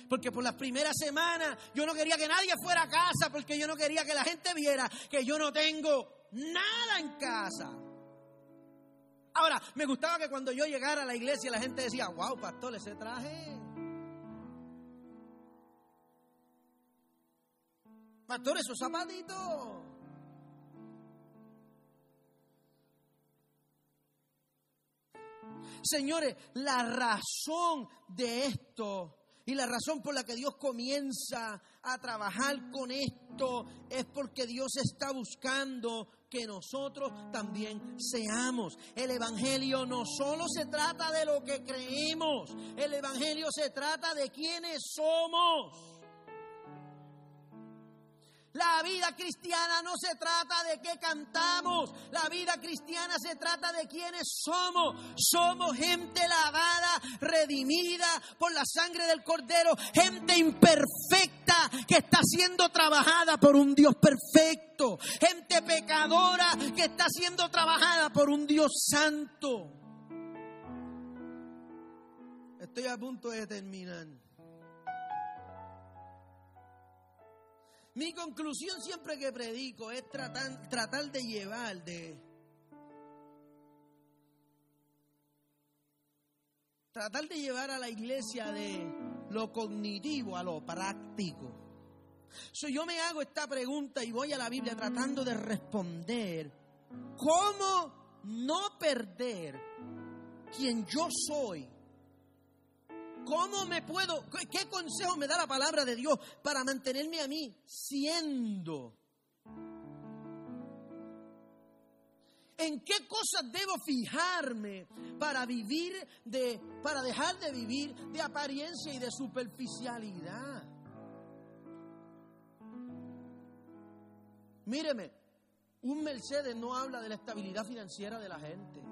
S1: porque por las primeras semanas yo no quería que nadie fuera a casa, porque yo no quería que la gente viera que yo no tengo nada en casa. Ahora, me gustaba que cuando yo llegara a la iglesia la gente decía, wow, pastor, ese traje. Pastor, esos zapatitos. Señores, la razón de esto y la razón por la que Dios comienza a trabajar con esto es porque Dios está buscando que nosotros también seamos. El Evangelio no solo se trata de lo que creemos, el Evangelio se trata de quiénes somos. La vida cristiana no se trata de qué cantamos, la vida cristiana se trata de quiénes somos. Somos gente lavada, redimida por la sangre del Cordero, gente imperfecta que está siendo trabajada por un Dios perfecto, gente pecadora que está siendo trabajada por un Dios santo. Estoy a punto de terminar. Mi conclusión siempre que predico es tratar, tratar de llevar de... Tratar de llevar a la iglesia de lo cognitivo a lo práctico. So, yo me hago esta pregunta y voy a la Biblia tratando de responder cómo no perder quien yo soy ¿Cómo me puedo, qué consejo me da la palabra de Dios para mantenerme a mí siendo? ¿En qué cosas debo fijarme para vivir de, para dejar de vivir de apariencia y de superficialidad? Míreme, un Mercedes no habla de la estabilidad financiera de la gente.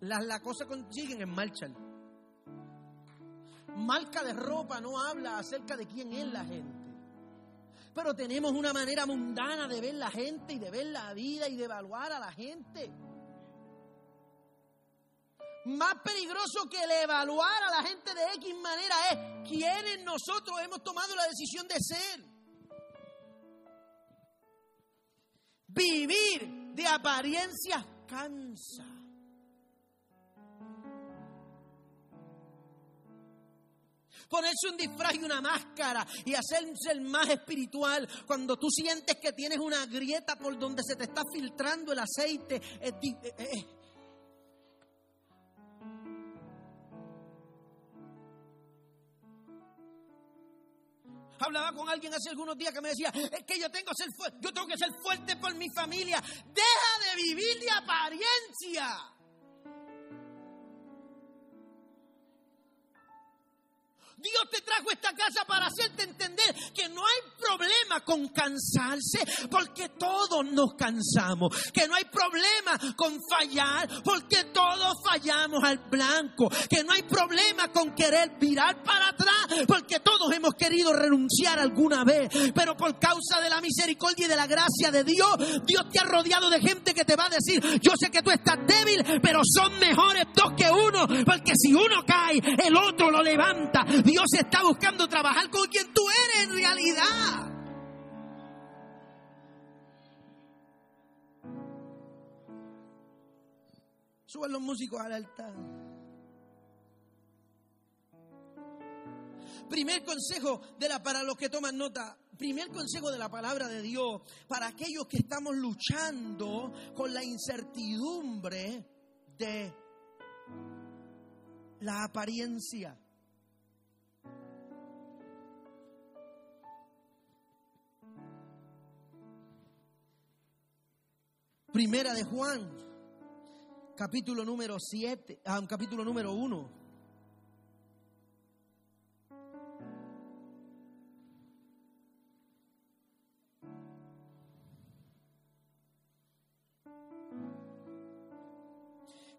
S1: Las la cosas consiguen en marcha. Marca de ropa no habla acerca de quién es la gente. Pero tenemos una manera mundana de ver la gente y de ver la vida y de evaluar a la gente. Más peligroso que el evaluar a la gente de X manera es quiénes nosotros hemos tomado la decisión de ser. Vivir de apariencias cansa. Ponerse un disfraz y una máscara y hacerse el más espiritual cuando tú sientes que tienes una grieta por donde se te está filtrando el aceite. Di- eh, eh, Hablaba con alguien hace algunos días que me decía, es que yo tengo, ser yo tengo que ser fuerte por mi familia. Deja de vivir de apariencia. Para hacerte entender que no hay problema con cansarse, porque todos nos cansamos. Que no hay problema con fallar, porque todos fallamos al blanco. Que no hay problema con querer virar para atrás, porque todos hemos querido renunciar alguna vez. Pero por causa de la misericordia y de la gracia de Dios, Dios te ha rodeado de gente que te va a decir, yo sé que tú estás débil, pero son mejores dos que uno, porque si uno cae, el otro lo levanta. Dios está buscando trabajar con quien tú eres en realidad. Suban los músicos al altar. Primer consejo de la para los que toman nota. Primer consejo de la palabra de Dios para aquellos que estamos luchando con la incertidumbre de la apariencia. Primera de Juan, capítulo número 7, ah, capítulo número 1.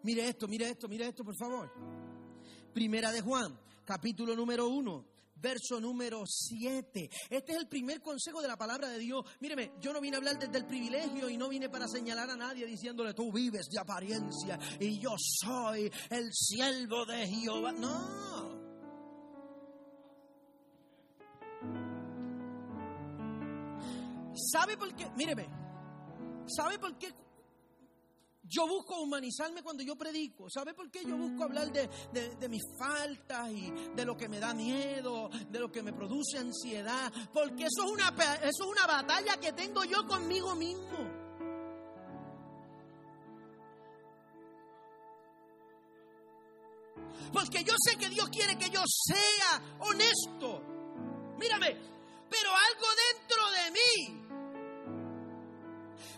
S1: Mire esto, mire esto, mire esto, por favor. Primera de Juan, capítulo número 1, verso número 7. Este es el primer consejo de la palabra de Dios. Míreme, yo no vine a hablar desde el privilegio y no vine para señalar a nadie diciéndole tú vives de apariencia y yo soy el siervo de Jehová. No. ¿Sabe por qué? Míreme, ¿sabe por qué yo busco humanizarme cuando yo predico. ¿Sabe por qué yo busco hablar de, de- de mis faltas y de lo que me da miedo, de lo que me produce ansiedad? Porque eso es una, eso es una batalla que tengo yo conmigo mismo. Porque yo sé que Dios quiere que yo sea honesto. Mírame, pero algo dentro de mí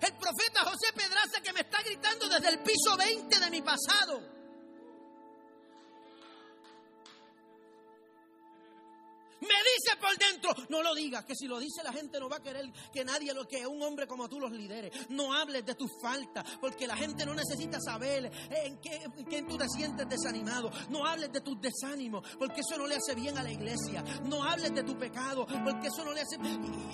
S1: el profeta José Pedraza que me está gritando desde el piso 20 de mi pasado. Me dice por dentro, no lo digas, que si lo dice la gente no va a querer que nadie, lo que un hombre como tú los lidere. No hables de tus faltas, porque la gente no necesita saber en qué, tú te sientes desanimado. No hables de tus desánimos, porque eso no le hace bien a la iglesia. No hables de tu pecado, porque eso no le hace...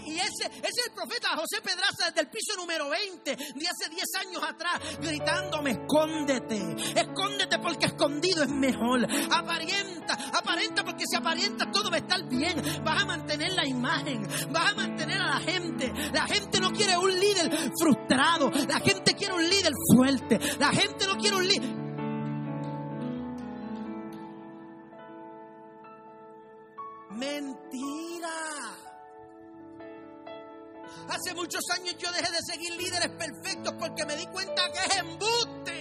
S1: Y ese, ese es el profeta José Pedraza desde el piso número 20, de hace 10 años atrás, gritándome, escóndete, escóndete porque escondido es mejor. Aparenta, aparenta porque si aparentas todo va a estar bien. Vas a mantener la imagen, vas a mantener a la gente. La gente no quiere un líder frustrado, la gente quiere un líder fuerte, la gente no quiere un líder... Mentira. Hace muchos años yo dejé de seguir líderes perfectos porque me di cuenta que es embuste.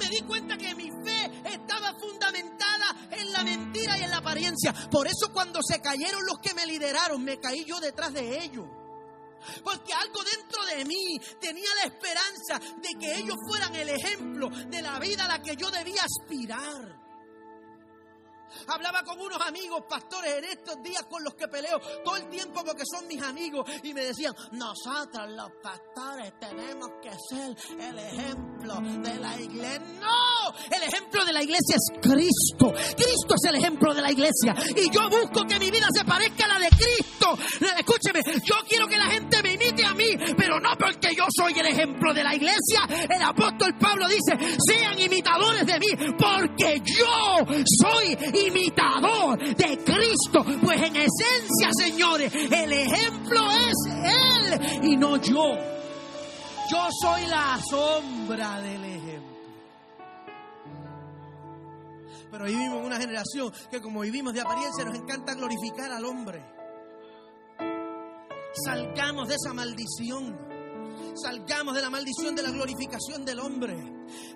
S1: Me di cuenta que mi fe estaba fundamentada en la mentira y en la apariencia. Por eso cuando se cayeron los que me lideraron, me caí yo detrás de ellos. Porque algo dentro de mí tenía la esperanza de que ellos fueran el ejemplo de la vida a la que yo debía aspirar. Hablaba con unos amigos pastores en estos días con los que peleo todo el tiempo porque son mis amigos y me decían, nosotros los pastores tenemos que ser el ejemplo de la iglesia. No, el ejemplo de la iglesia es Cristo. Cristo es el ejemplo de la iglesia y yo busco que mi vida se parezca a la de Cristo. Escúcheme, yo quiero que la gente me imite a mí, pero no yo soy el ejemplo de la iglesia. El apóstol Pablo dice, sean imitadores de mí porque yo soy imitador de Cristo. Pues en esencia, señores, el ejemplo es Él y no yo. Yo soy la sombra del ejemplo. Pero vivimos en una generación que como vivimos de apariencia nos encanta glorificar al hombre. Salgamos de esa maldición. Salgamos de la maldición de la glorificación del hombre.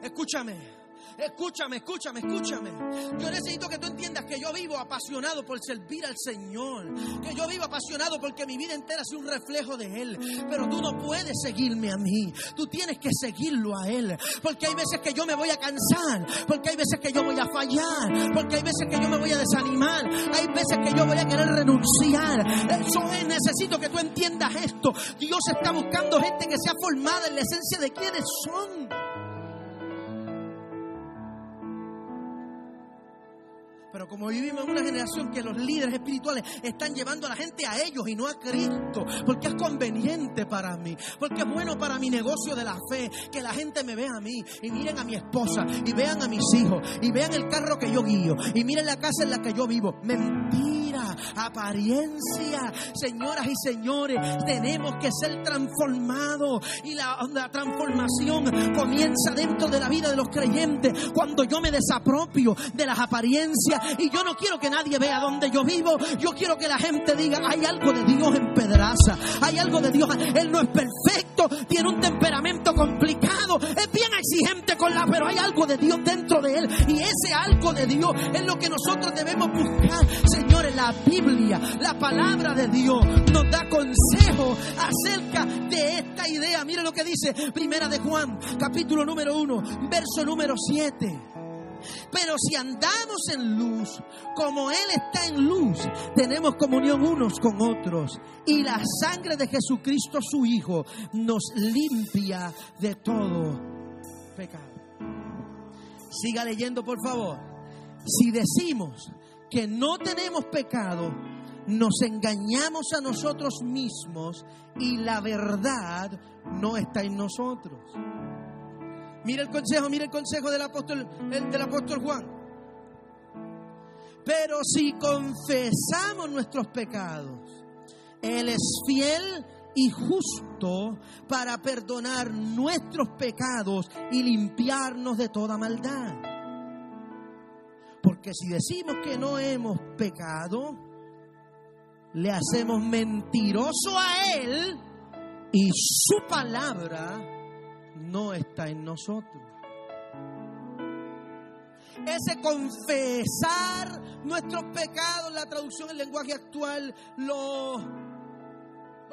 S1: Escúchame. Escúchame, escúchame, escúchame. Yo necesito que tú entiendas que yo vivo apasionado por servir al Señor. Que yo vivo apasionado porque mi vida entera es un reflejo de Él. Pero tú no puedes seguirme a mí. Tú tienes que seguirlo a Él. Porque hay veces que yo me voy a cansar. Porque hay veces que yo voy a fallar. Porque hay veces que yo me voy a desanimar. Hay veces que yo voy a querer renunciar. Eso es, necesito que tú entiendas esto. Dios está buscando gente que sea formada en la esencia de quienes son. Pero como vivimos en una generación que los líderes espirituales están llevando a la gente a ellos y no a Cristo, porque es conveniente para mí, porque es bueno para mi negocio de la fe, que la gente me vea a mí y miren a mi esposa y vean a mis hijos y vean el carro que yo guío y miren la casa en la que yo vivo. Mentira, apariencia. Señoras y señores, tenemos que ser transformados y la, transformación comienza dentro de la vida de los creyentes cuando yo me desapropio de las apariencias y yo no quiero que nadie vea dónde yo vivo. Yo quiero que la gente diga, hay algo de Dios en Pedraza. Hay algo de Dios. Él no es perfecto, tiene un temperamento complicado, es bien exigente con la, pero hay algo de Dios dentro de él. Y ese algo de Dios es lo que nosotros debemos buscar. Señores, la Biblia, la palabra de Dios nos da consejo acerca de esta idea. Mire lo que dice Primera de Juan, capítulo número 1, verso número 7. Pero si andamos en luz, como Él está en luz, tenemos comunión unos con otros. Y la sangre de Jesucristo, su Hijo, nos limpia de todo pecado. Siga leyendo, por favor. Si decimos que no tenemos pecado, nos engañamos a nosotros mismos y la verdad no está en nosotros. Mira el consejo, mira el consejo del apóstol, del apóstol Juan. Pero si confesamos nuestros pecados, Él es fiel y justo para perdonar nuestros pecados y limpiarnos de toda maldad. Porque si decimos que no hemos pecado, le hacemos mentiroso a Él y su palabra no está en nosotros. Ese confesar nuestros pecados, la traducción en lenguaje actual lo,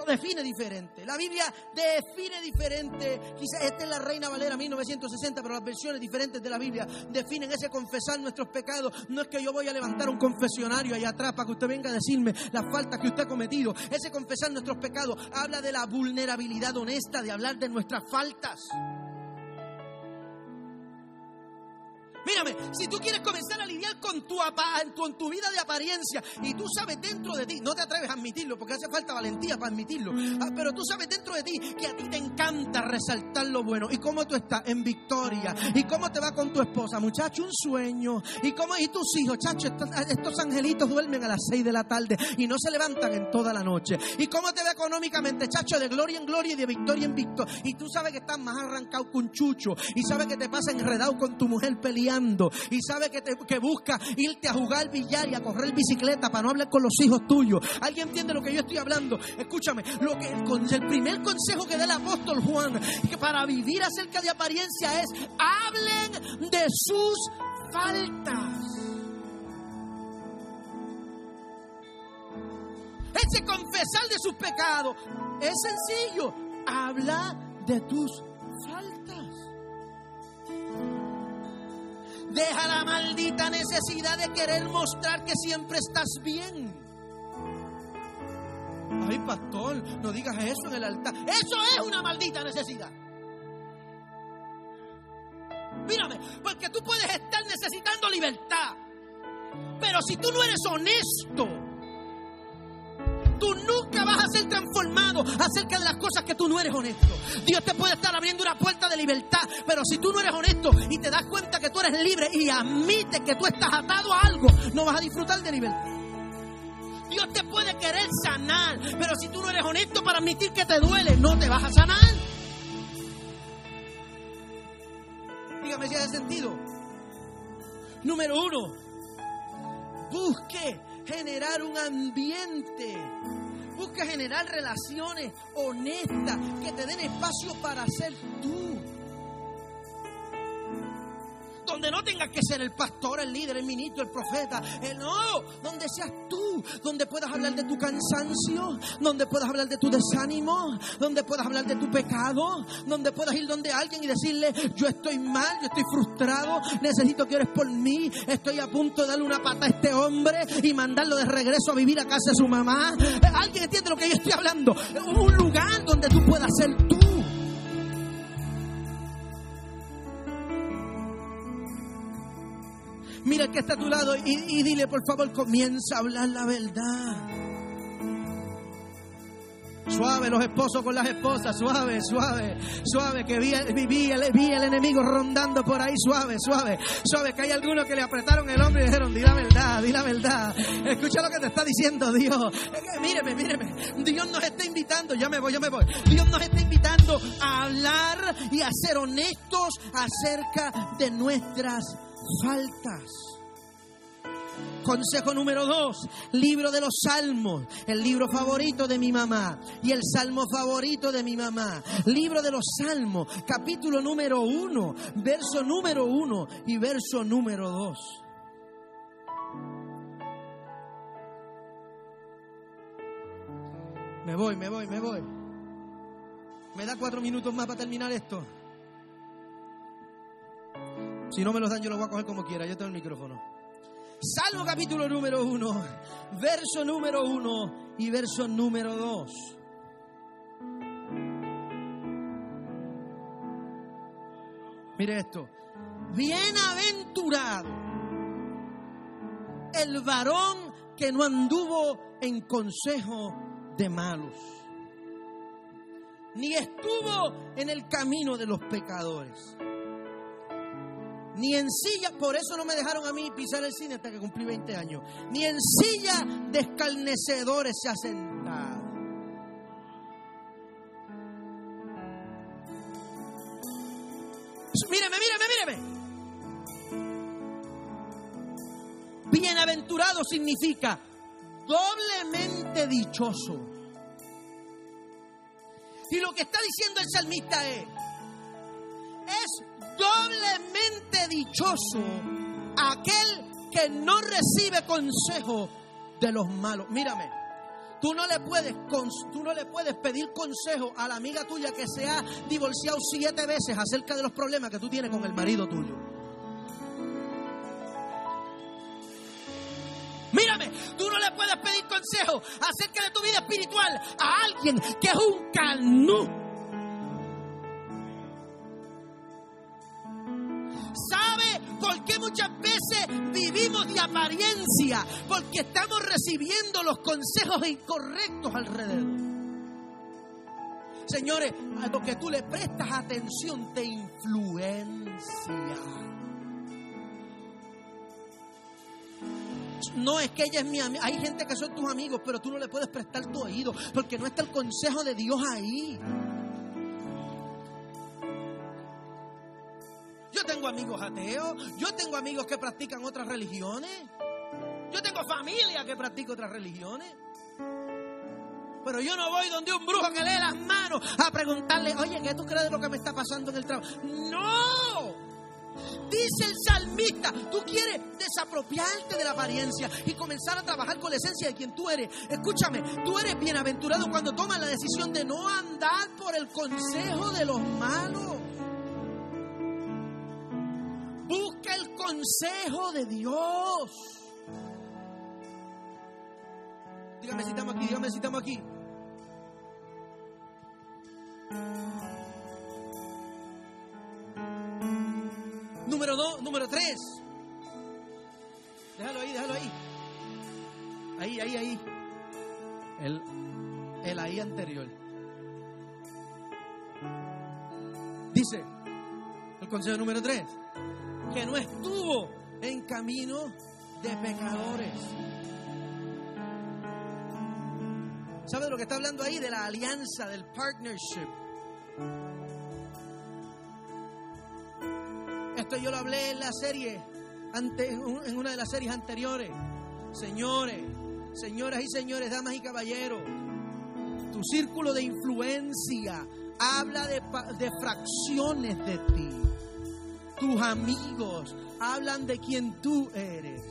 S1: define diferente. La Biblia define diferente. Quizás esta es la Reina Valera 1960, pero las versiones diferentes de la Biblia definen ese confesar nuestros pecados. No es que yo voy a levantar un confesionario allá atrás para que usted venga a decirme las faltas que usted ha cometido. Ese confesar nuestros pecados habla de la vulnerabilidad honesta, de hablar de nuestras faltas. Mírame, si tú quieres comenzar a lidiar con tu, con tu vida de apariencia y tú sabes dentro de ti, no te atreves a admitirlo porque hace falta valentía para admitirlo, ah, pero tú sabes dentro de ti que a ti te encanta resaltar lo bueno y cómo tú estás en victoria y cómo te va con tu esposa, muchacho, un sueño y cómo y tus hijos, chacho, estos, angelitos duermen a las seis de la tarde y no se levantan en toda la noche y cómo te va económicamente, chacho, de gloria en gloria y de victoria en victoria y tú sabes que estás más arrancado que un chucho y sabes que te pasa enredado con tu mujer peleando y sabe que, te, que busca irte a jugar billar y a correr bicicleta para no hablar con los hijos tuyos. ¿Alguien entiende lo que yo estoy hablando? Escúchame, lo que el, primer consejo que da el apóstol Juan que para vivir acerca de apariencia es hablen de sus faltas. Ese confesar de sus pecados es sencillo. Habla de tus Deja la maldita necesidad de querer mostrar que siempre estás bien. Ay, pastor, no digas eso en el altar. Eso es una maldita necesidad. Mírame, porque tú puedes estar necesitando libertad. Pero si tú no eres honesto tú nunca vas a ser transformado acerca de las cosas que tú no eres honesto. Dios te puede estar abriendo una puerta de libertad, pero si tú no eres honesto y te das cuenta que tú eres libre y admites que tú estás atado a algo, no vas a disfrutar de libertad. Dios te puede querer sanar, pero si tú no eres honesto para admitir que te duele, no te vas a sanar. Dígame si hace sentido. Número uno, busque generar un ambiente. Busque generar relaciones honestas que te den espacio para ser tú donde no tengas que ser el pastor, el líder, el ministro, el profeta. Eh, no, donde seas tú, donde puedas hablar de tu cansancio, donde puedas hablar de tu desánimo, donde puedas hablar de tu pecado, donde puedas ir donde alguien y decirle, yo estoy mal, yo estoy frustrado, necesito que ores por mí, estoy a punto de darle una pata a este hombre y mandarlo de regreso a vivir a casa de su mamá. ¿Alguien entiende lo que yo estoy hablando? Un lugar donde tú puedas ser tú. Mira que está a tu lado y, dile, por favor, comienza a hablar la verdad. Suave los esposos con las esposas, suave, suave, suave, que vi, vi, vi, el, enemigo rondando por ahí, suave, suave, suave, que hay algunos que le apretaron el hombro y dijeron, di la verdad, di la verdad. Escucha lo que te está diciendo Dios. Míreme, míreme, Dios nos está invitando, ya me voy, ya me voy. Dios nos está invitando a hablar y a ser honestos acerca de nuestras faltas. Consejo número dos, libro de los salmos, el libro favorito de mi mamá y el salmo favorito de mi mamá. Libro de los salmos, capítulo número uno, verso número uno y verso número dos. Me voy, me voy, me voy. ¿Me da cuatro minutos más para terminar esto? Si no me los dan, yo los voy a coger como quiera. Yo tengo el micrófono. Salmo capítulo número uno, verso número uno y verso número dos. Mire esto. Bienaventurado el varón que no anduvo en consejo de malos, ni estuvo en el camino de los pecadores ni en silla, por eso no me dejaron a mí pisar el cine hasta que cumplí 20 años, ni en silla de escarnecedores se ha sentado. Míreme, míreme, míreme. Bienaventurado significa doblemente dichoso. Y lo que está diciendo el salmista es, es doblemente dichoso aquel que no recibe consejo de los malos. Mírame, tú no le puedes, tú no le puedes pedir consejo a la amiga tuya que se ha divorciado siete veces acerca de los problemas que tú tienes con el marido tuyo. Mírame, tú no le puedes pedir consejo acerca de tu vida espiritual a alguien que es un canú apariencia? Porque estamos recibiendo los consejos incorrectos alrededor. Señores, a lo que tú le prestas atención te influencia. No es que ella es mi amiga. Hay gente que son tus amigos, pero tú no le puedes prestar tu oído porque no está el consejo de Dios ahí. Yo tengo amigos ateos, yo tengo amigos que practican otras religiones, yo tengo familia que practica otras religiones. Pero yo no voy donde un brujo que lee las manos a preguntarle, oye, ¿qué tú crees de lo que me está pasando en el trabajo? No. Dice el salmista, tú quieres desapropiarte de la apariencia y comenzar a trabajar con la esencia de quien tú eres. Escúchame, tú eres bienaventurado cuando tomas la decisión de no andar por el consejo de los malos. Busca el consejo de Dios. Dígame si estamos aquí, dígame si estamos aquí. Número dos, número tres. Déjalo ahí, déjalo ahí. Ahí, ahí, ahí. El, el ahí anterior. Dice, el consejo número tres que no estuvo en camino de pecadores. ¿Sabe de lo que está hablando ahí? De la alianza, del partnership. Esto yo lo hablé en la serie en una de las series anteriores. Señores, señoras y señores, damas y caballeros, tu círculo de influencia habla de, de fracciones de ti. Tus amigos hablan de quien tú eres.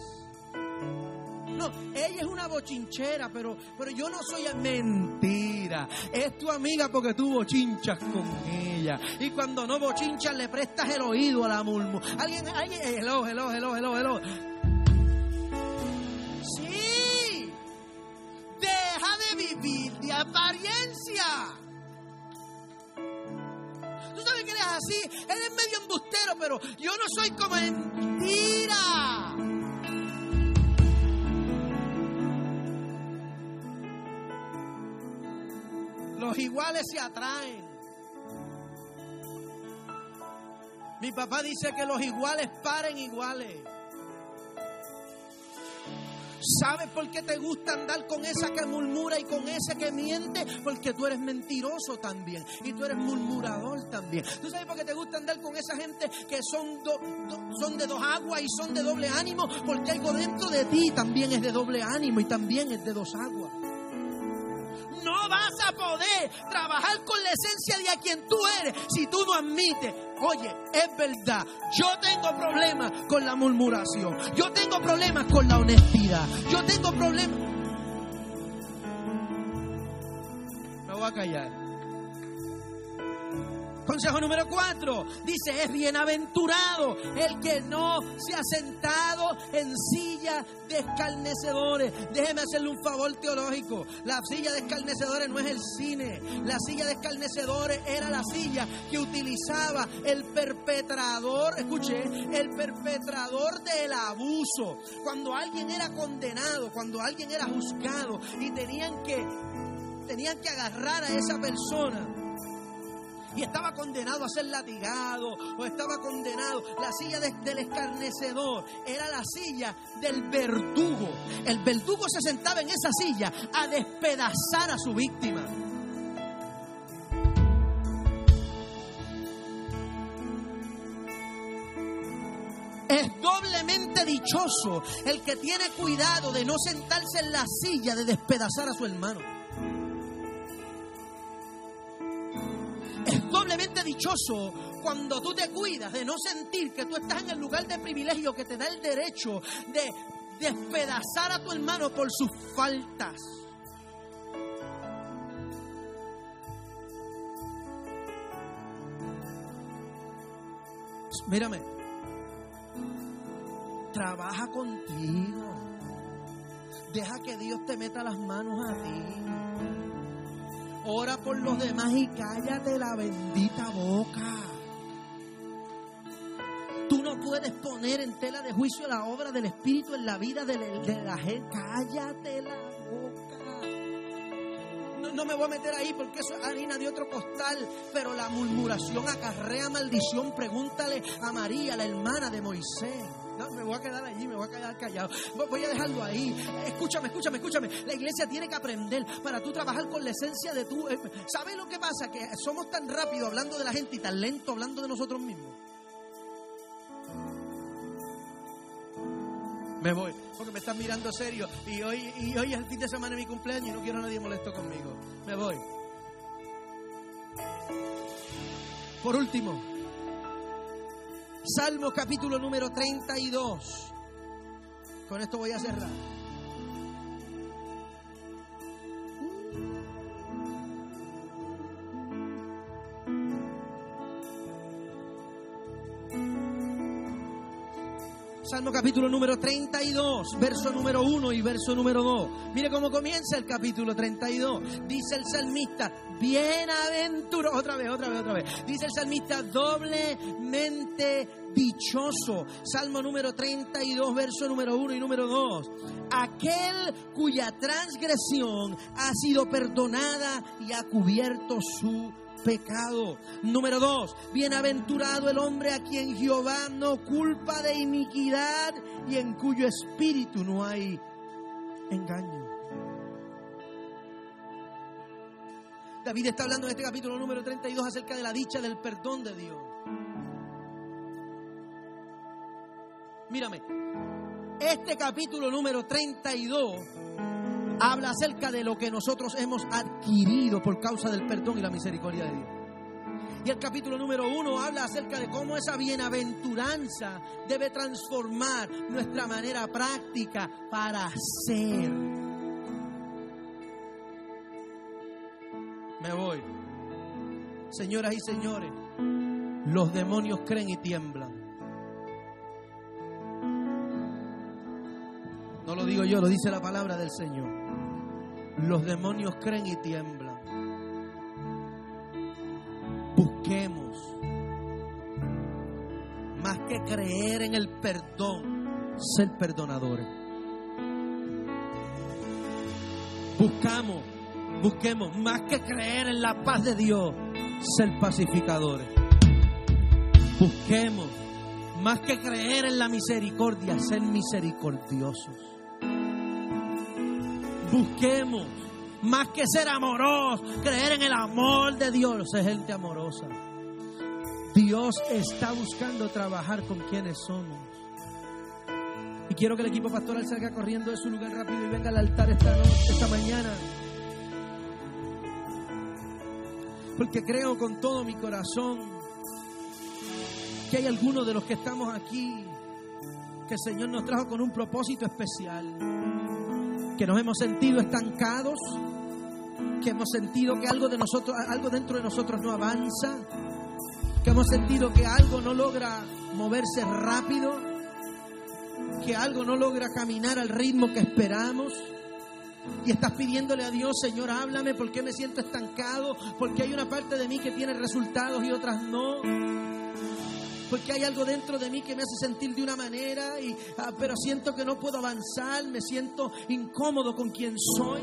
S1: No, ella es una bochinchera, pero, pero yo no soy mentira. Es tu amiga porque tú bochinchas con ella. Y cuando no bochinchas, le prestas el oído a la murmur. Alguien, alguien, hello, hello, hello, hello, hello. Sí, deja de vivir de apariencia. Así, eres medio embustero, pero yo no soy como mentira. Los iguales se atraen. Mi papá dice que los iguales paren iguales. ¿Sabes por qué te gusta andar con esa que murmura y con ese que miente? Porque tú eres mentiroso también y tú eres murmurador también. ¿Tú sabes por qué te gusta andar con esa gente que son, son de dos aguas y son de doble ánimo? Porque algo dentro de ti también es de doble ánimo y también es de dos aguas no vas a poder trabajar con la esencia de a quien tú eres si tú no admites, oye, es verdad, yo tengo problemas con la murmuración, yo tengo problemas con la honestidad, yo tengo problemas... Me voy a callar. Consejo número cuatro, dice, es bienaventurado el que no se ha sentado en silla de escarnecedores. Déjeme hacerle un favor teológico. La silla de escarnecedores no es el cine. La silla de escarnecedores era la silla que utilizaba el perpetrador, escuche, el perpetrador del abuso. Cuando alguien era condenado, cuando alguien era juzgado y tenían que, tenían que agarrar a esa persona y estaba condenado a ser latigado o estaba condenado. La silla del escarnecedor era la silla del verdugo. El verdugo se sentaba en esa silla a despedazar a su víctima. Es doblemente dichoso el que tiene cuidado de no sentarse en la silla de despedazar a su hermano. Cuando tú te cuidas de no sentir que tú estás en el lugar de privilegio que te da el derecho de despedazar a tu hermano por sus faltas. Mírame, trabaja contigo. Deja que Dios te meta las manos a ti. Ora por los demás y cállate la bendita boca. Tú no puedes poner en tela de juicio la obra del Espíritu en la vida de la gente. Cállate la boca. No, me voy a meter ahí porque eso es harina de otro costal. Pero la murmuración acarrea maldición. Pregúntale a María, la hermana de Moisés. No, me voy a quedar allí, me voy a quedar callado. Voy a dejarlo ahí. Escúchame, escúchame, escúchame. La iglesia tiene que aprender para tú trabajar con la esencia de. Eh, ¿Sabes lo que pasa? Que somos tan rápidos hablando de la gente y tan lento hablando de nosotros mismos. Me voy, porque me están mirando serio. Y hoy, y hoy es el fin de semana de mi cumpleaños y no quiero a nadie molesto conmigo. Me voy. Por último, Salmo capítulo número 32. Con esto voy a cerrar. Salmo capítulo número 32, verso número 1 y verso número 2. Mire cómo comienza el capítulo 32. Dice el salmista, bienaventurado, otra vez, otra vez, otra vez. Dice el salmista, doblemente dichoso. Salmo número 32, verso número 1 y número 2. Aquel cuya transgresión ha sido perdonada y ha cubierto su pecado. Número dos, bienaventurado el hombre a quien Jehová no culpa de iniquidad y en cuyo espíritu no hay engaño. David está hablando en este capítulo número 32 acerca de la dicha del perdón de Dios. Mírame, este capítulo número 32 habla acerca de lo que nosotros hemos adquirido por causa del perdón y la misericordia de Dios. Y el capítulo número uno habla acerca de cómo esa bienaventuranza debe transformar nuestra manera práctica para ser. Me voy. Señoras y señores, los demonios creen y tiemblan. No lo digo yo, lo dice la palabra del Señor. Los demonios creen y tiemblan. Busquemos, más que creer en el perdón, ser perdonadores. Buscamos, busquemos, más que creer en la paz de Dios, ser pacificadores. Busquemos, más que creer en la misericordia, ser misericordiosos. Busquemos, más que ser amorosos, creer en el amor de Dios, ser gente amorosa. Dios está buscando trabajar con quienes somos. Y quiero que el equipo pastoral salga corriendo de su lugar rápido y venga al altar esta noche, esta mañana. Porque creo con todo mi corazón que hay algunos de los que estamos aquí que el Señor nos trajo con un propósito especial. Que nos hemos sentido estancados, que hemos sentido que algo de nosotros, algo dentro de nosotros no avanza, que hemos sentido que algo no logra moverse rápido, que algo no logra caminar al ritmo que esperamos. Y estás pidiéndole a Dios, Señor, háblame, ¿por qué me siento estancado? Porque hay una parte de mí que tiene resultados y otras no. Porque hay algo dentro de mí que me hace sentir de una manera, y, ah, pero siento que no puedo avanzar, me siento incómodo con quien soy.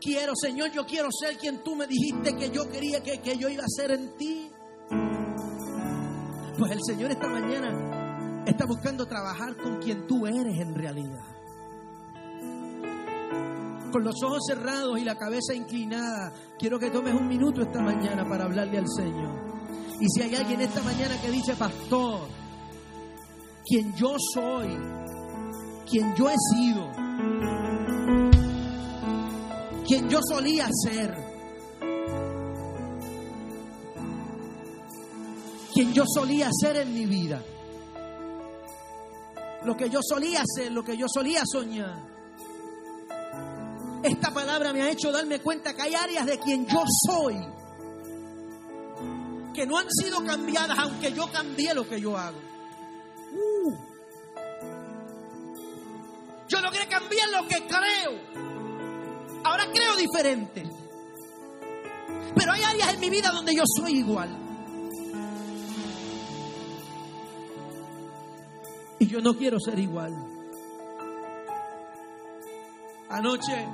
S1: Quiero, Señor, yo quiero ser quien tú me dijiste que yo quería que, que yo iba a ser en ti. Pues el Señor esta mañana está buscando trabajar con quien tú eres en realidad. Con los ojos cerrados y la cabeza inclinada, quiero que tomes un minuto esta mañana para hablarle al Señor. Y si hay alguien esta mañana que dice, pastor, quien yo soy, quien yo he sido, quien yo solía ser, quien yo solía ser en mi vida, lo que yo solía ser, lo que yo solía soñar. Esta palabra me ha hecho darme cuenta que hay áreas de quien yo soy que no han sido cambiadas, aunque yo cambié lo que yo hago. Uh. Yo logré cambiar lo que creo. Ahora creo diferente. Pero hay áreas en mi vida donde yo soy igual. Y yo no quiero ser igual. Anoche,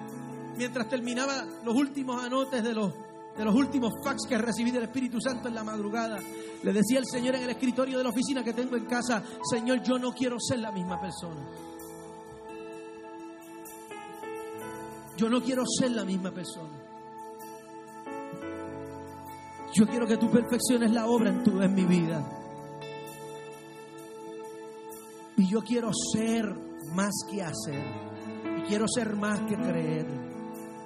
S1: mientras terminaba los últimos anotes de los de los últimos fax que recibí del Espíritu Santo en la madrugada, le decía al Señor en el escritorio de la oficina que tengo en casa, Señor, yo no quiero ser la misma persona. Yo no quiero ser la misma persona. Yo quiero que tú perfecciones la obra en, tu, en mi vida. Y yo quiero ser más que hacer. Y quiero ser más que creer.